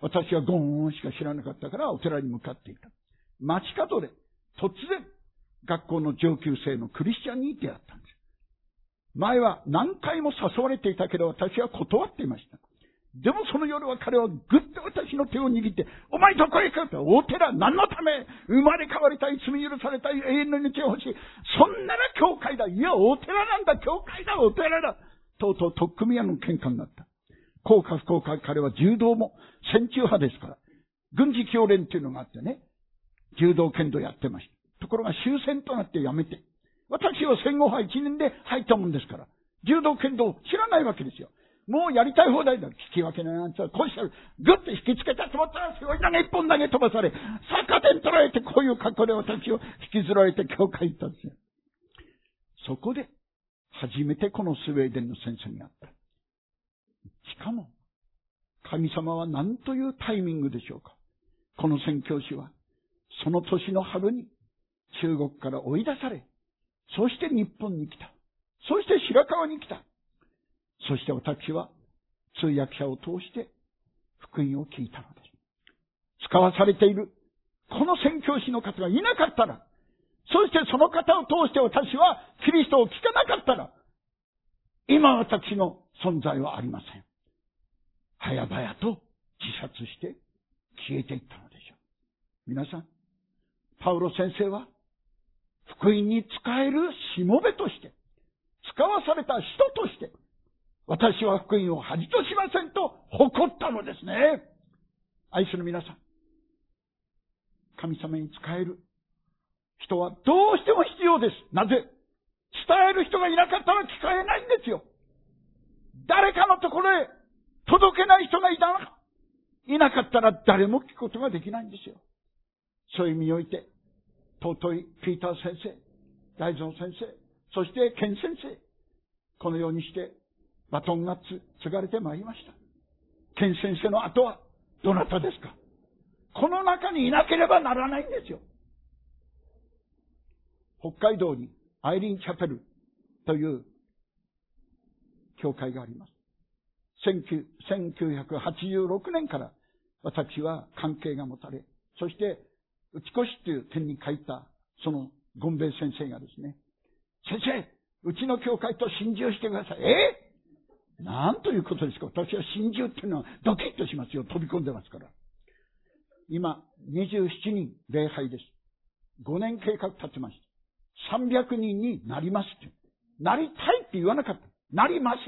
S2: 私はゴーンしか知らなかったからお寺に向かっていた。街角で突然学校の上級生のクリスチャンに出会ったんです。前は何回も誘われていたけど私は断っていました。でもその夜は彼はぐっと私の手を握って、お前どこへ行く？大寺何のため？生まれ変わりたい罪許されたい永遠の命を欲しい。そんなら教会だ。いや、大寺なんだ。教会だ。大寺だ。とうとう特組屋の喧嘩になった。効果不効果彼は柔道も戦中派ですから。軍事教練っていうのがあってね。柔道剣道やってました。ところが終戦となってやめて。私は戦後派1年で入ったもんですから。柔道剣道知らないわけですよ。もうやりたい放題だ。聞き分けないなんて、こうしたら、ぐっと引きつけたと思ったら、すごい投げ一本投げ飛ばされ、逆転取られて、こういう格好で私を引きずられて教会行ったんですよ。そこで、初めてこのスウェーデンの戦争にあった。しかも、神様は何というタイミングでしょうか。この宣教師は、その年の春に中国から追い出され、そして日本に来た。そして白川に来た。そして私は通訳者を通して福音を聞いたのです。使わされているこの宣教師の方がいなかったら、そしてその方を通して私はキリストを聞かなかったら、今私の存在はありません。早々と自殺して消えていったのでしょう。皆さん、パウロ先生は福音に使えるしもべとして、使わされた人として、私は福音を恥としませんと誇ったのですね。愛する皆さん。神様に仕える人はどうしても必要です。なぜ？伝える人がいなかったら聞かえないんですよ。誰かのところへ届けない人がいたのか。いなかったら誰も聞くことができないんですよ。そういう意味において、尊いピーター先生、大蔵先生、そしてケン先生、このようにしてバトンが継がれてまいりました。ケン先生の後はどなたですか？この中にいなければならないんですよ。北海道にアイリンチャペルという教会があります。1986年から私は関係が持たれ、そして打ち越しという点に書いた、そのゴンベイ先生がですね、先生、うちの教会と心中してください。え？なんということですか私は心中っていうのはドキッとしますよ。飛び込んでますから。今、27人礼拝です。5年計画立てました。300人になりますって。なりたいって言わなかった。なります。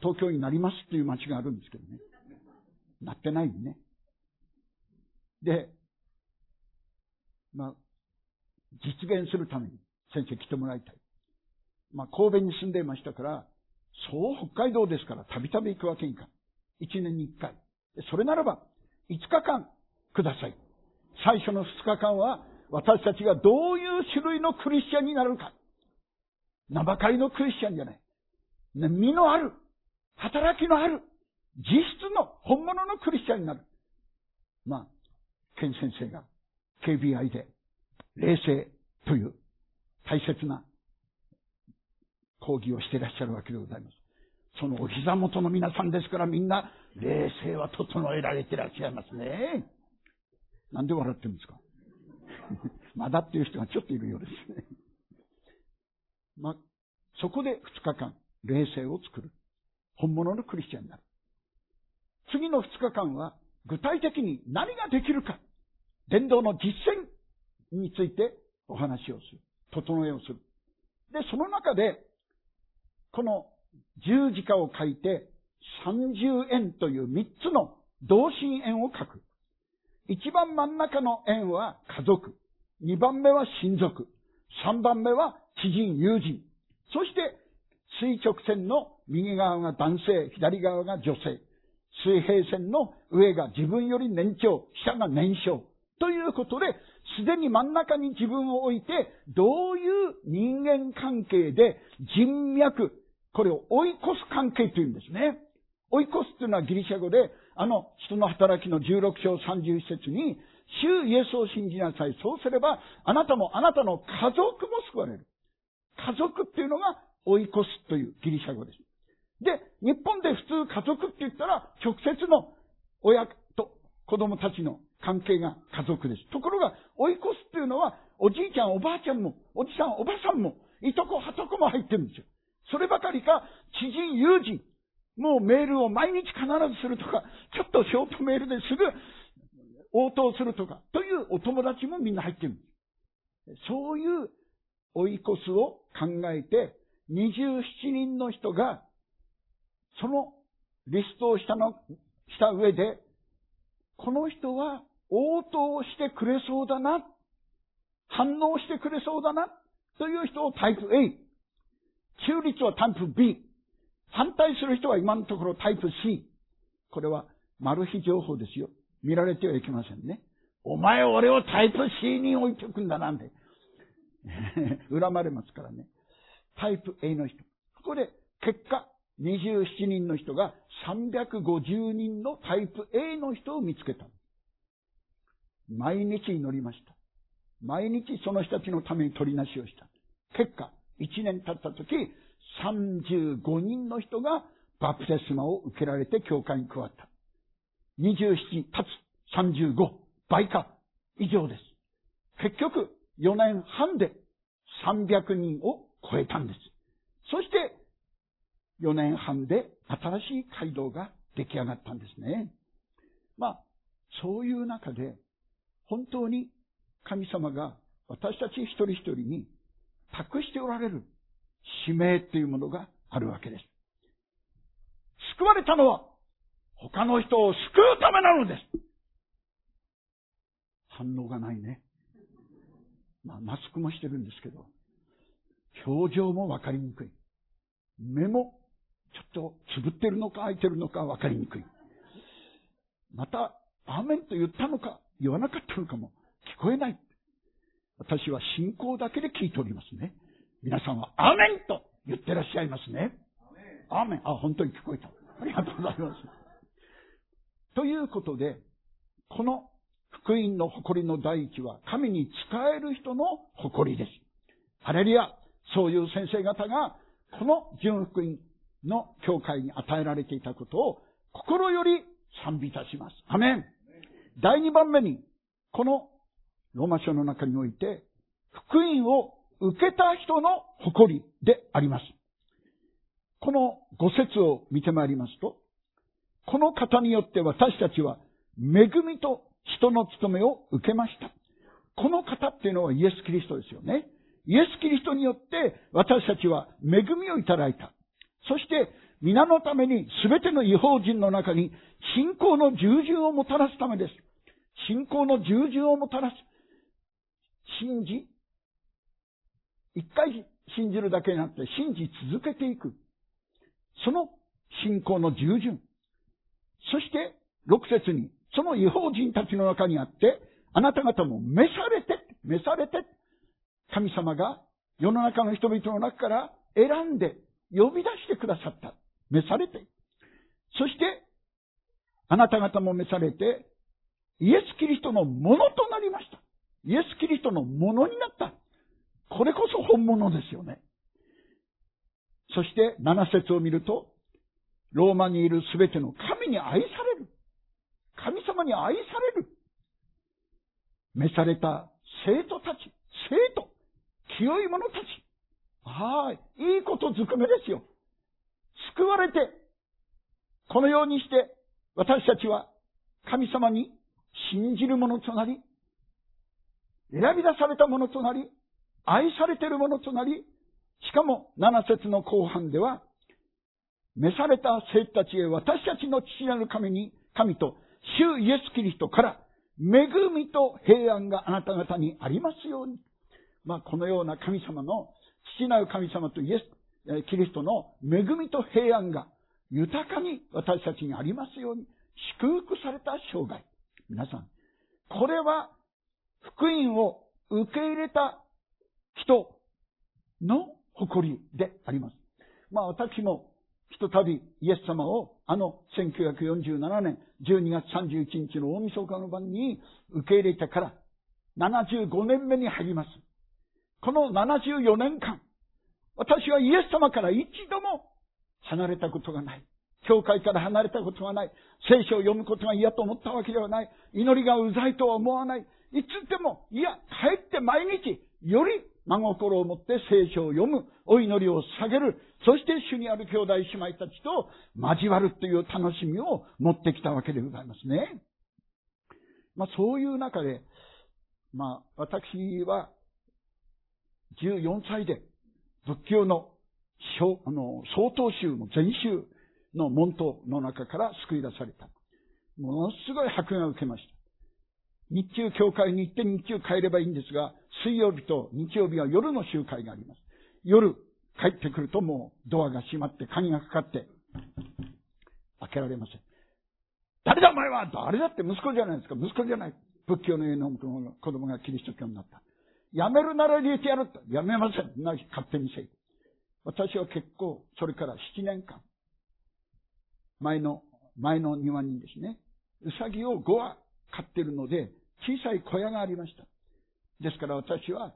S2: 東京になりますっていう街があるんですけどね。なってないね。で、まあ、実現するために先生来てもらいたい。まあ、神戸に住んでいましたから、そう北海道ですからたびたび行くわけにか。一年に一回。それならば、五日間ください。最初の二日間は、私たちがどういう種類のクリスチャンになるか。名ばかりのクリスチャンじゃない。身のある、働きのある、実質の本物のクリスチャンになる。まあ、ケン先生が KBI で、冷静という大切な講義をしていらっしゃるわけでございます。そのお膝元の皆さんですからみんな冷静は整えられていらっしゃいますね。なんで笑ってるんですか？まだっていう人がちょっといるようですね。まあ、そこで2日間、冷静を作る。本物のクリスチャンになる。次の2日間は、具体的に何ができるか。伝道の実践についてお話をする。整えをする。で、その中で、この十字架を書いて30円という3つの同心円を書く。一番真ん中の円は家族。二番目は親族。三番目は知人、友人。そして、垂直線の右側が男性、左側が女性。水平線の上が自分より年長、下が年少。ということで、すでに真ん中に自分を置いて、どういう人間関係で人脈、これを追い越す関係というんですね。追い越すというのはギリシャ語で、あの、人の働きの16章31節に、主イエスを信じなさい。そうすれば、あなたもあなたの家族も救われる。家族っていうのが追い越すというギリシャ語です。で、日本で普通家族って言ったら直接の親と子供たちの関係が家族です。ところが、追い越すっていうのは、おじいちゃん、おばあちゃんも、おじさん、おばさんも、いとこ、はとこも入ってるんですよ。そればかりか、知人、友人、もうメールを毎日必ずするとか、ちょっとショートメールですぐ応答するとか、というお友達もみんな入ってる。そういう追い越すを考えて、27人の人が、そのリストをしたの、した上で、この人は応答してくれそうだな、反応してくれそうだな、という人をタイプ A。中立はタイプ B。反対する人は今のところタイプ C。これはマル秘情報ですよ。見られてはいけませんね。お前俺をタイプ C に置いておくんだなんて。恨まれますからね。タイプ A の人。ここで結果、27人の人が350人のタイプ A の人を見つけた。毎日祈りました。毎日その人たちのために取りなしをした。結果、1年経った時、35人の人がバプテスマを受けられて教会に加わった。27たつ35倍か以上です。結局、4年半で300人を超えたんです。そして、4年半で新しい街道が出来上がったんですね。まあ、そういう中で、本当に神様が私たち一人一人に託しておられる使命っていうものがあるわけです。救われたのは他の人を救うためなのです。反応がないね。まあ、マスクもしてるんですけど、表情もわかりにくい。目もちょっとつぶってるのか開いてるのかわかりにくい。また、アーメンと言ったのか言わなかったのかも聞こえない。私は信仰だけで聞いておりますね。皆さんは、アーメンと言ってらっしゃいますね。アーメン。あ、本当に聞こえた。ありがとうございます。ということで、この福音の誇りの第一は、神に仕える人の誇りです。ハレリア、そういう先生方が、この純福音の教会に与えられていたことを、心より賛美いたします。アメン。第二番目に、このローマ書の中において、福音を受けた人の誇りであります。この五節を見てまいりますと、この方によって私たちは恵みと人の務めを受けました。この方っていうのはイエス・キリストですよね。イエス・キリストによって私たちは恵みをいただいた。そして、皆のために全ての違法人の中に信仰の従順をもたらすためです。信仰の従順をもたらす。信じ、一回信じるだけになって信じ続けていく。その信仰の従順。そして、六節に、その違法人たちの中にあって、あなた方も召されて、召されて、神様が世の中の人々の中から選んで呼び出してくださった。召されて。そして、あなた方も召されて、イエス・キリストのものと。イエス・キリストのものになった。これこそ本物ですよね。そして7節を見ると、ローマにいるすべての神に愛される。神様に愛される。召された生徒たち、生徒、清い者たち。はい。いいことずくめですよ。救われて、このようにして、私たちは神様に信じる者となり、選び出された者となり、愛されている者となり、しかも7節の後半では、召された生徒たちへ私たちの父なる神に、神と、主イエス・キリストから、恵みと平安があなた方にありますように。まあ、このような神様の、父なる神様とイエス、キリストの恵みと平安が豊かに私たちにありますように、祝福された生涯。皆さん、これは福音を受け入れた人の誇りであります。まあ私もひとたびイエス様をあの1947年12月31日の大晦日の晩に受け入れてから75年目に入ります。この74年間、私はイエス様から一度も離れたことがない。教会から離れたことがない。聖書を読むことが嫌と思ったわけではない。祈りがうざいとは思わない。いつでも、いや、帰って毎日、より真心を持って聖書を読む、お祈りを下げる、そして主にある兄弟姉妹たちと交わるという楽しみを持ってきたわけでございますね。まあそういう中で、まあ私は14歳で仏教のあの総統宗の全宗の門徒の中から救い出された。ものすごい迫害を受けました。日中教会に行って日中帰ればいいんですが、水曜日と日曜日は夜の集会があります。夜帰ってくるともうドアが閉まって鍵がかかって開けられません。誰だお前は？誰だって息子じゃないですか。息子じゃない。仏教の家の子供がキリスト教になった。やめるなら入れてやると。やめません。な勝手にせい。私は結構、それから7年間、前の、前の庭にですね、うさぎを5羽飼ってるので、小さい小屋がありました。ですから私は、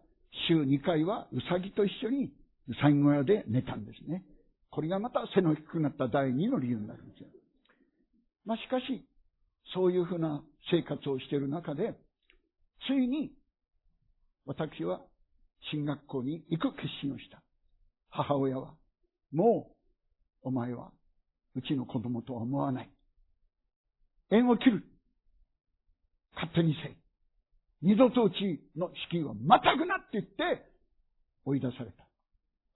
S2: 週2回はうさぎと一緒にうさぎ小屋で寝たんですね。これがまた背の低くなった第2の理由になるんですよ。まあしかし、そういうふうな生活をしている中で、ついに、私は進学校に行く決心をした。母親は、もう、お前は、うちの子供とは思わない。縁を切る。勝手にせい。二度とうちの資金はまたぐなって言って、追い出された。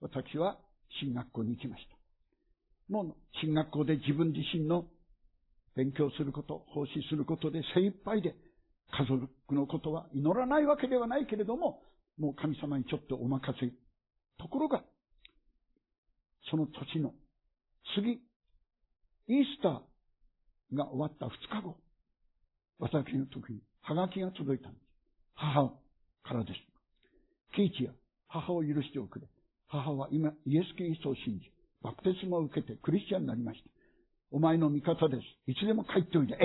S2: 私は進学校に行きました。もう進学校で自分自身の勉強すること、奉仕することで精一杯で、家族のことは祈らないわけではないけれども、もう神様にちょっとお任せ。ところが、その年の次、イースターが終わった2日後、私の時にハガキが届いたんです。母からです。ケイチや母を許しておくれ。母は今、イエス・キリストを信じ、バプテスマを受けてクリスチャンになりました。お前の味方です。いつでも帰っておいで。え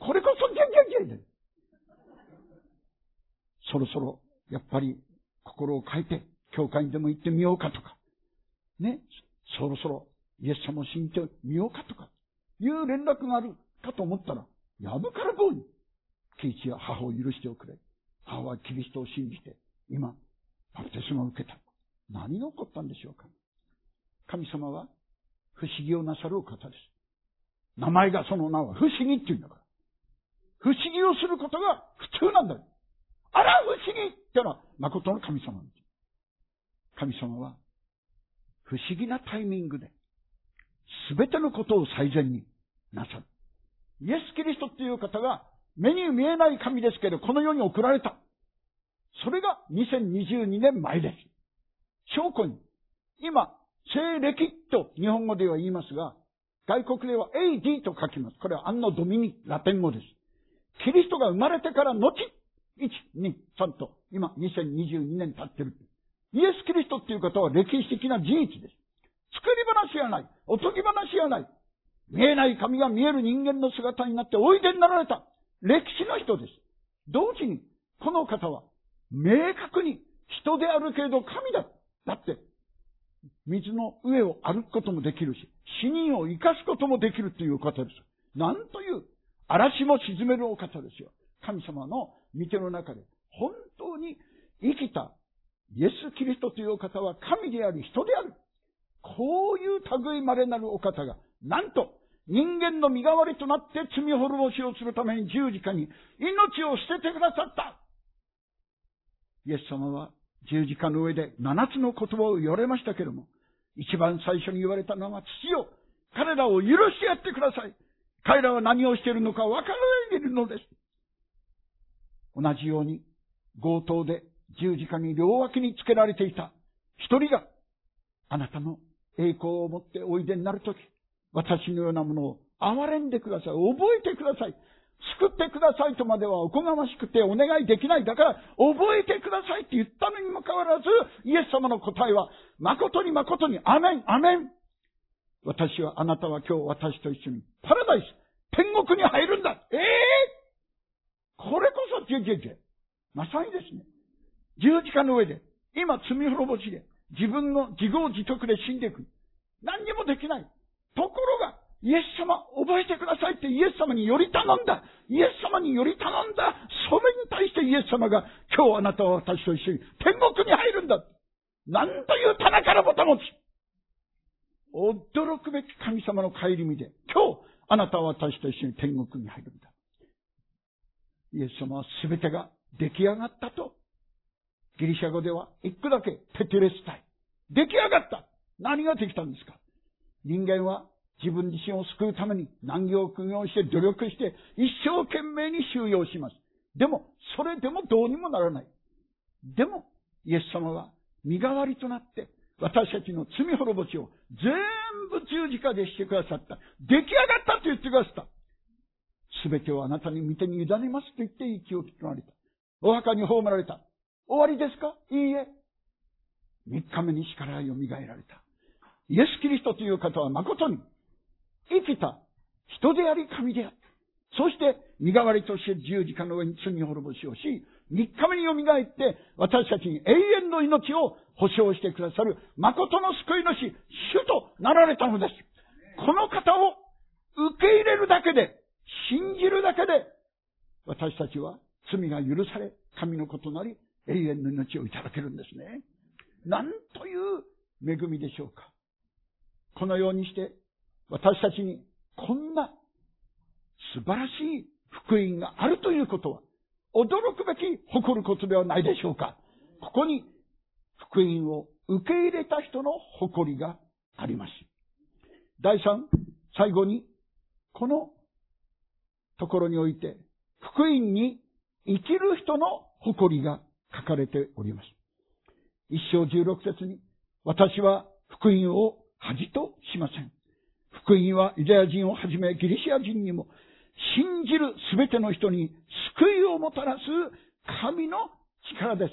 S2: ー、これこそギャンギャンギャで。そろそろ、やっぱり、心を変えて、教会にでも行ってみようかとか、ね、そろそろ、イエス様を信じてみようかとか、いう連絡があるかと思ったら、やぶから棒に、ケイチは母を許しておくれ。母はキリストを信じて、今、バプテスマを受けた。何が起こったんでしょうか神様は不思議をなさるお方です。名前がその名は不思議って言うんだから。不思議をすることが普通なんだよ。あら、不思議ってのは誠の神様なんです。神様は不思議なタイミングで、すべてのことを最善になさる。イエス・キリストっていう方が目に見えない神ですけど、この世に送られた。それが2022年前です。証拠に、今、西暦と日本語では言いますが、外国では AD と書きます。これはアンノドミニ、ラテン語です。キリストが生まれてから後、1、2、3と、今2022年経ってる。イエス・キリストっていう方は歴史的な事実です。作り話はない。おとぎ話はない。見えない神が見える人間の姿になっておいでになられた。歴史の人です。同時に、この方は、明確に人であるけれど神だ。だって、水の上を歩くこともできるし、死人を生かすこともできるという方です。なんという嵐も沈めるお方ですよ。神様の見ての中で、本当に生きたイエス・キリストというお方は神であり人である。こういう類まれなるお方が、なんと、人間の身代わりとなって罪滅ぼしをするために十字架に命を捨ててくださった。イエス様は十字架の上で七つの言葉を言われましたけれども、一番最初に言われたのは、父よ、彼らを許してやってください。彼らは何をしているのか分からないでいるのです。同じように、強盗で十字架に両脇につけられていた一人が、あなたの栄光を持っておいでになるとき、私のようなものを憐れんでください。覚えてください。救ってくださいとまではおこがましくてお願いできない。だから、覚えてくださいって言ったのにもかかわらず、イエス様の答えは、誠に誠に、アメン、アメン。私は、あなたは今日私と一緒に、パラダイス、天国に入るんだ。ええー、これこそ、ジェジェジェ。まさにですね。十字架の上で、今罪滅ぼしで、自分の自業自得で死んでいく。何にもできない。ところが、イエス様、覚えてくださいってイエス様により頼んだ。イエス様により頼んだ。それに対してイエス様が、今日あなたは私と一緒に天国に入るんだ。なんという棚からぼたもち。驚くべき神様の帰り見で、今日あなたは私と一緒に天国に入るんだ。イエス様は全てが出来上がったと。ギリシャ語では一句だけテテレスタイ。出来上がった。何ができたんですか？人間は自分自身を救うために難行苦行して努力して一生懸命に収容します。でも、それでもどうにもならない。でも、イエス様は身代わりとなって私たちの罪滅ぼしを全部十字架でしてくださった。出来上がったと言ってくださった。すべてをあなたに見てに委ねますと言って息を吹きられた。お墓に葬られた。終わりですか？いいえ。三日目に死から蘇られた。イエス・キリストという方は誠に生きた人であり神であった。そして、身代わりとして十字架の上に罪滅ぼしをし、三日目に蘇って、私たちに永遠の命を保証してくださる、誠の救い主、主となられたのです。この方を受け入れるだけで、信じるだけで、私たちは罪が許され、神のことなり、永遠の命をいただけるんですね。なんという恵みでしょうか。このようにして、私たちにこんな素晴らしい福音があるということは、驚くべき誇ることではないでしょうか。ここに福音を受け入れた人の誇りがあります。第三、最後に、このところにおいて、福音に生きる人の誇りが書かれております。一章十六節に、私は福音を恥としません。福音はユダヤ人をはじめギリシア人にも信じるすべての人に救いをもたらす神の力です。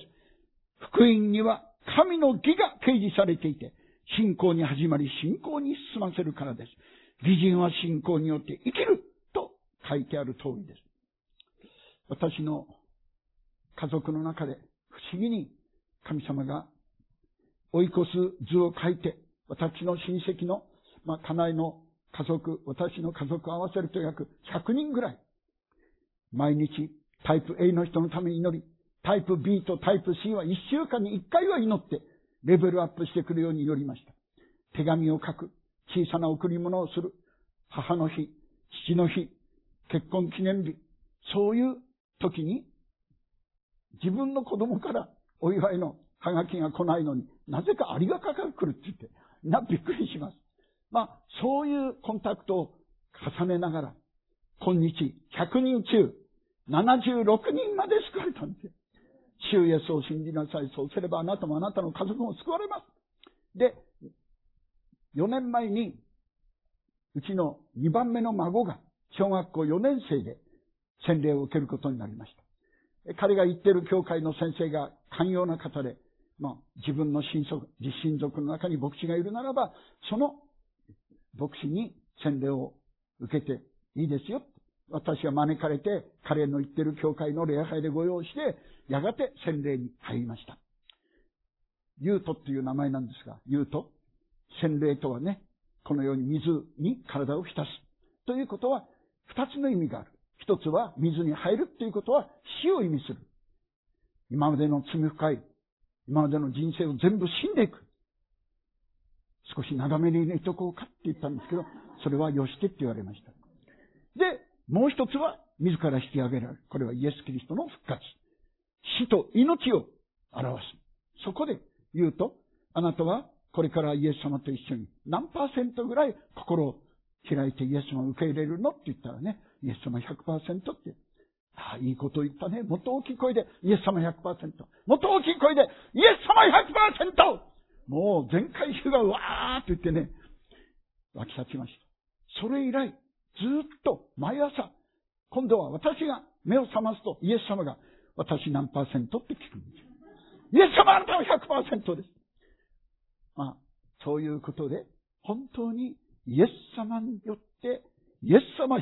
S2: 福音には神の義が掲示されていて、信仰に始まり信仰に進ませるからです。義人は信仰によって生きると書いてある通りです。私の家族の中で不思議に神様が追い越す図を書いて、私の親戚の、まあ、家内の家族、私の家族を合わせると約100人ぐらい、毎日タイプ A の人のために祈り、タイプ B とタイプ C は1週間に1回は祈って、レベルアップしてくるように祈りました。手紙を書く、小さな贈り物をする、母の日、父の日、結婚記念日、そういう時に、自分の子供からお祝いのハガキが来ないのに、なぜかありがたく来るって言って、な、びっくりします。まあ、そういうコンタクトを重ねながら、今日100人中76人まで救われたんですよ。主イエスを信じなさい。そうすればあなたもあなたの家族も救われます。で、4年前に、うちの2番目の孫が小学校4年生で洗礼を受けることになりました。彼が行っている教会の先生が寛容な方で、まあ、自分の親族、実親族の中に牧師がいるならば、その牧師に洗礼を受けていいですよ。私は招かれて、彼の言ってる教会の礼拝でご用意して、やがて洗礼に入りました。ユートっていう名前なんですが、ユート。洗礼とはね、このように水に体を浸す。ということは、二つの意味がある。一つは水に入るということは死を意味する。今までの罪深い、今までの人生を全部死んでいく。少し長めに入れとこうかって言ったんですけど、それはよしてって言われました。で、もう一つは、自ら引き上げられる。これはイエス・キリストの復活。死と命を表す。そこで言うと、あなたはこれからイエス様と一緒に何パーセントぐらい心を開いてイエス様を受け入れるのって言ったらね、イエス様100%って。ああ、いいこと言ったね。もっと大きい声で、イエス様100%。もっと大きい声で、イエス様 100%! もう全回収がうわーって言ってね、湧き立ちました。それ以来、ずっと毎朝、今度は私が目を覚ますと、イエス様が、私何パーセント？って聞くんですよ。イエス様あなたは100%です。まあ、そういうことで、本当にイエス様によって、イエス様100%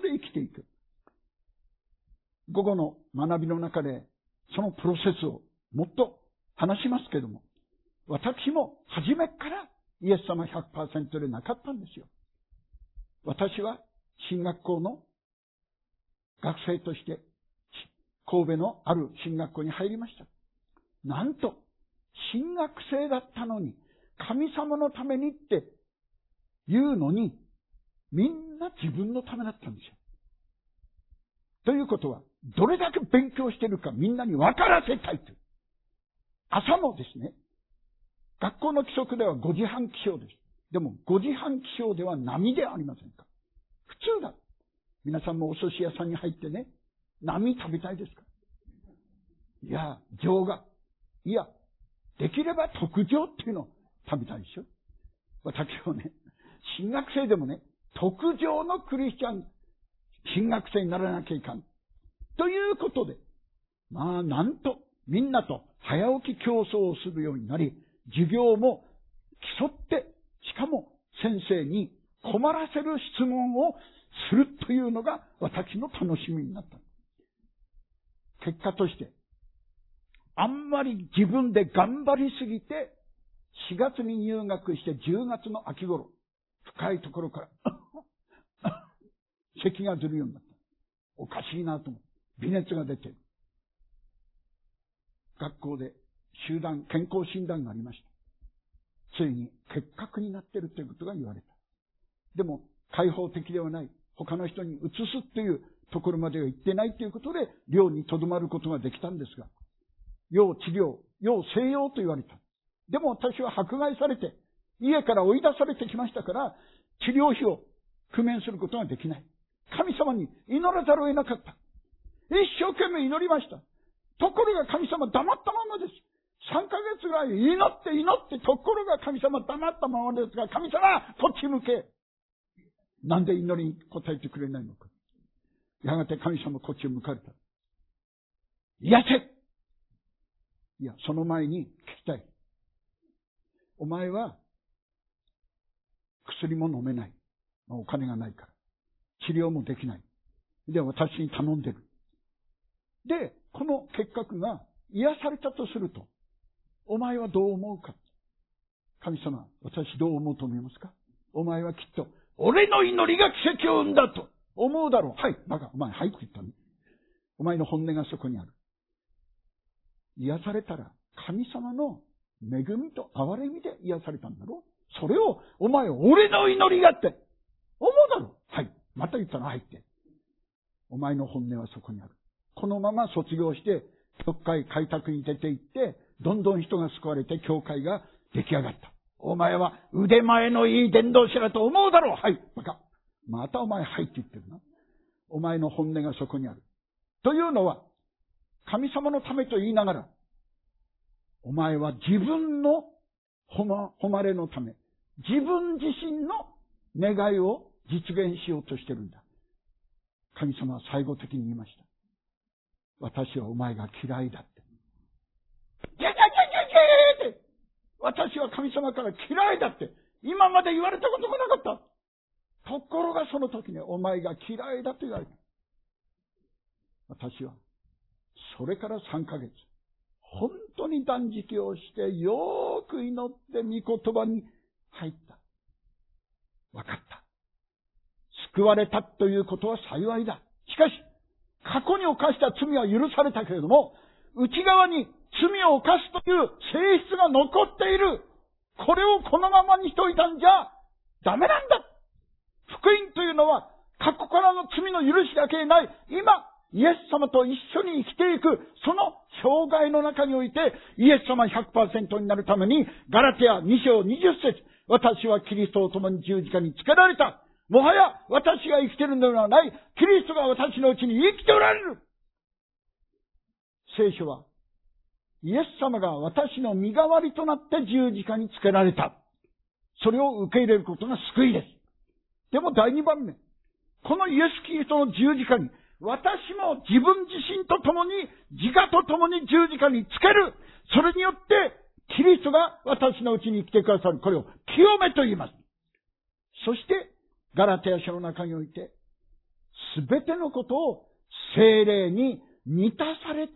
S2: で生きていく。午後の学びの中で、そのプロセスをもっと話しますけども、私も初めからイエス様100%でなかったんですよ。私は進学校の学生として神戸のある進学校に入りました。なんと、進学生だったのに、神様のためにって言うのに、みんな自分のためだったんですよ。ということは、どれだけ勉強してるかみんなに分からせたいと。朝もですね、学校の規則では5時半起床です。でも5時半起床では波でありませんか。普通だ。皆さんもお寿司屋さんに入ってね、波食べたいですかいや、情が。いや、できれば特上っていうのを食べたいでしょ私はね、進学生でもね、特上のクリスチャン、進学生にならなきゃいかん。ということで、まあ、なんと、みんなと早起き競争をするようになり、授業も競って、しかも先生に困らせる質問をするというのが私の楽しみになった。結果として、あんまり自分で頑張りすぎて、4月に入学して10月の秋頃、深いところから咳が出るようになった。おかしいなと思う。微熱が出てる。学校で集団、健康診断がありました。ついに結核になってるということが言われた。でも、開放的ではない。他の人に移すっていうところまでは行ってないということで、寮に留まることができたんですが、要治療、要静養と言われた。でも私は迫害されて、家から追い出されてきましたから、治療費を工面することができない。神様に祈らざるを得なかった。一生懸命祈りました。ところが神様黙ったままです。3ヶ月ぐらい祈って祈って、ところが神様黙ったままですが、神様、こっち向け。なんで祈りに答えてくれないのか。やがて神様こっちを向かれた。癒せいや、その前に聞きたい。お前は、薬も飲めない。お金がないから。治療もできない。で、私に頼んでる。で、この結核が癒されたとすると、お前はどう思うか？神様、私どう思うと思いますか？お前はきっと、俺の祈りが奇跡を生んだと思うだろう。はい、バカ、お前、はいって言ったの。お前の本音がそこにある。癒されたら、神様の恵みと憐れみで癒されたんだろうそれを、お前、俺の祈りがって。また言ったら、はいって。お前の本音はそこにある。このまま卒業して、教会開拓に出て行って、どんどん人が救われて教会が出来上がった。お前は腕前のいい伝道者だと思うだろうはい、バカ。またお前はいって言ってるな。お前の本音がそこにある。というのは、神様のためと言いながら、お前は自分の誉れのため、自分自身の願いを実現しようとしてるんだ。神様は最後的に言いました。私はお前が嫌いだって。ギャギャギャギャギャって私は神様から嫌いだって、今まで言われたことがなかった。ところがその時に、お前が嫌いだと言われた。私は、それから3ヶ月、本当に断食をして、よーく祈って御言葉に入った。わかった。救われたということは幸いだ。しかし、過去に犯した罪は許されたけれども、内側に罪を犯すという性質が残っている。これをこのままにしといたんじゃダメなんだ。福音というのは過去からの罪の許しだけでない。今、イエス様と一緒に生きていく、その障害の中において、イエス様100%になるために、ガラテア2章20節私はキリストと共に十字架につけられた。もはや私が生きてるのではない。キリストが私のうちに生きておられる。聖書はイエス様が私の身代わりとなって十字架につけられた。それを受け入れることが救いです。でも第二番目。このイエス・キリストの十字架に、私も自分自身と共に、自我と共に十字架につける。それによって、キリストが私のうちに来てくださる。これを清めと言います。そして、ガラテヤ書の中において、すべてのことを精霊に満たされて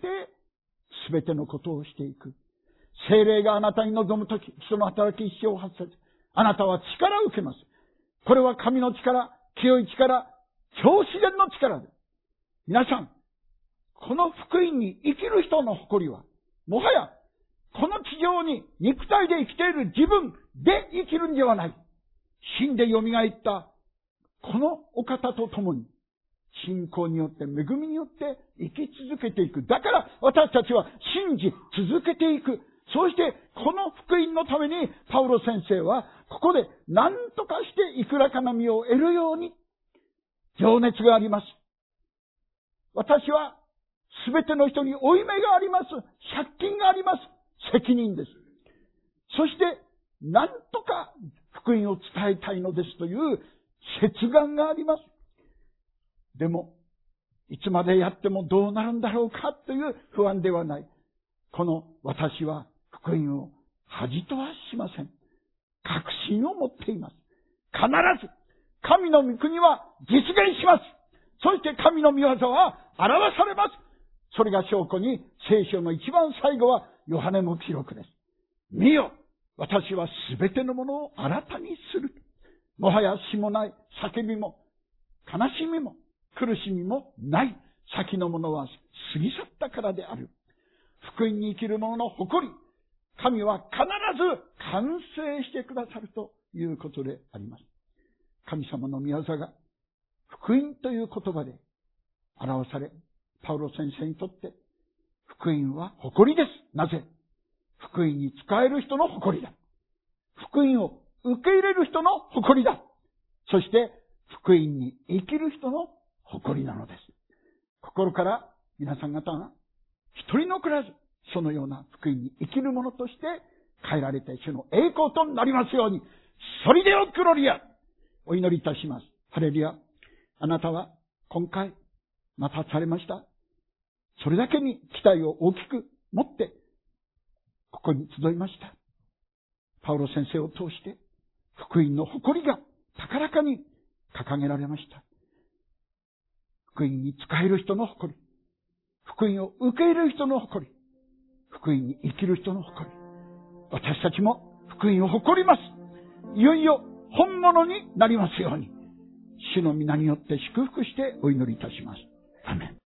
S2: すべてのことをしていく。精霊があなたに望むとき、その働き一生を発せず、あなたは力を受けます。これは神の力、清い力、超自然の力です。皆さん、この福音に生きる人の誇りは、もはや、この地上に肉体で生きている自分で生きるんではない。死んで蘇ったこのお方と共に、信仰によって、恵みによって生き続けていく。だから私たちは信じ続けていく。そして、この福音のために、パウロ先生は、ここで何とかしていくらかの実を得るように、情熱があります。私は、すべての人に負い目があります。借金があります。責任です。そして、何とか福音を伝えたいのですという切願があります。でも、いつまでやってもどうなるんだろうかという不安ではない。この私は福音を恥とはしません。確信を持っています。必ず、神の御国は実現します。そして神の御業は表されます。それが証拠に聖書の一番最後はヨハネの記録です。見よ私はすべてのものを新たにする。もはや死もない、叫びも、悲しみも、苦しみもない。先のものは過ぎ去ったからである。福音に生きる者の誇り。神は必ず完成してくださるということであります。神様の御業が福音という言葉で表され、パウロ先生にとって福音は誇りです。なぜ？福音に使える人の誇りだ。福音を受け入れる人の誇りだ。そして、福音に生きる人の誇りなのです。心から皆さん方が一人残らず、そのような福音に生きる者として変えられて主の栄光となりますように、それでよクロリアお祈りいたします。ハレリア。あなたは今回、またされました。それだけに期待を大きく持って、ここに集いました。パウロ先生を通して、福音の誇りが高らかに掲げられました。福音に使える人の誇り。福音を受け入れる人の誇り。福音に生きる人の誇り。私たちも福音を誇ります。いよいよ本物になりますように。主の皆によって祝福してお祈りいたします。アメン。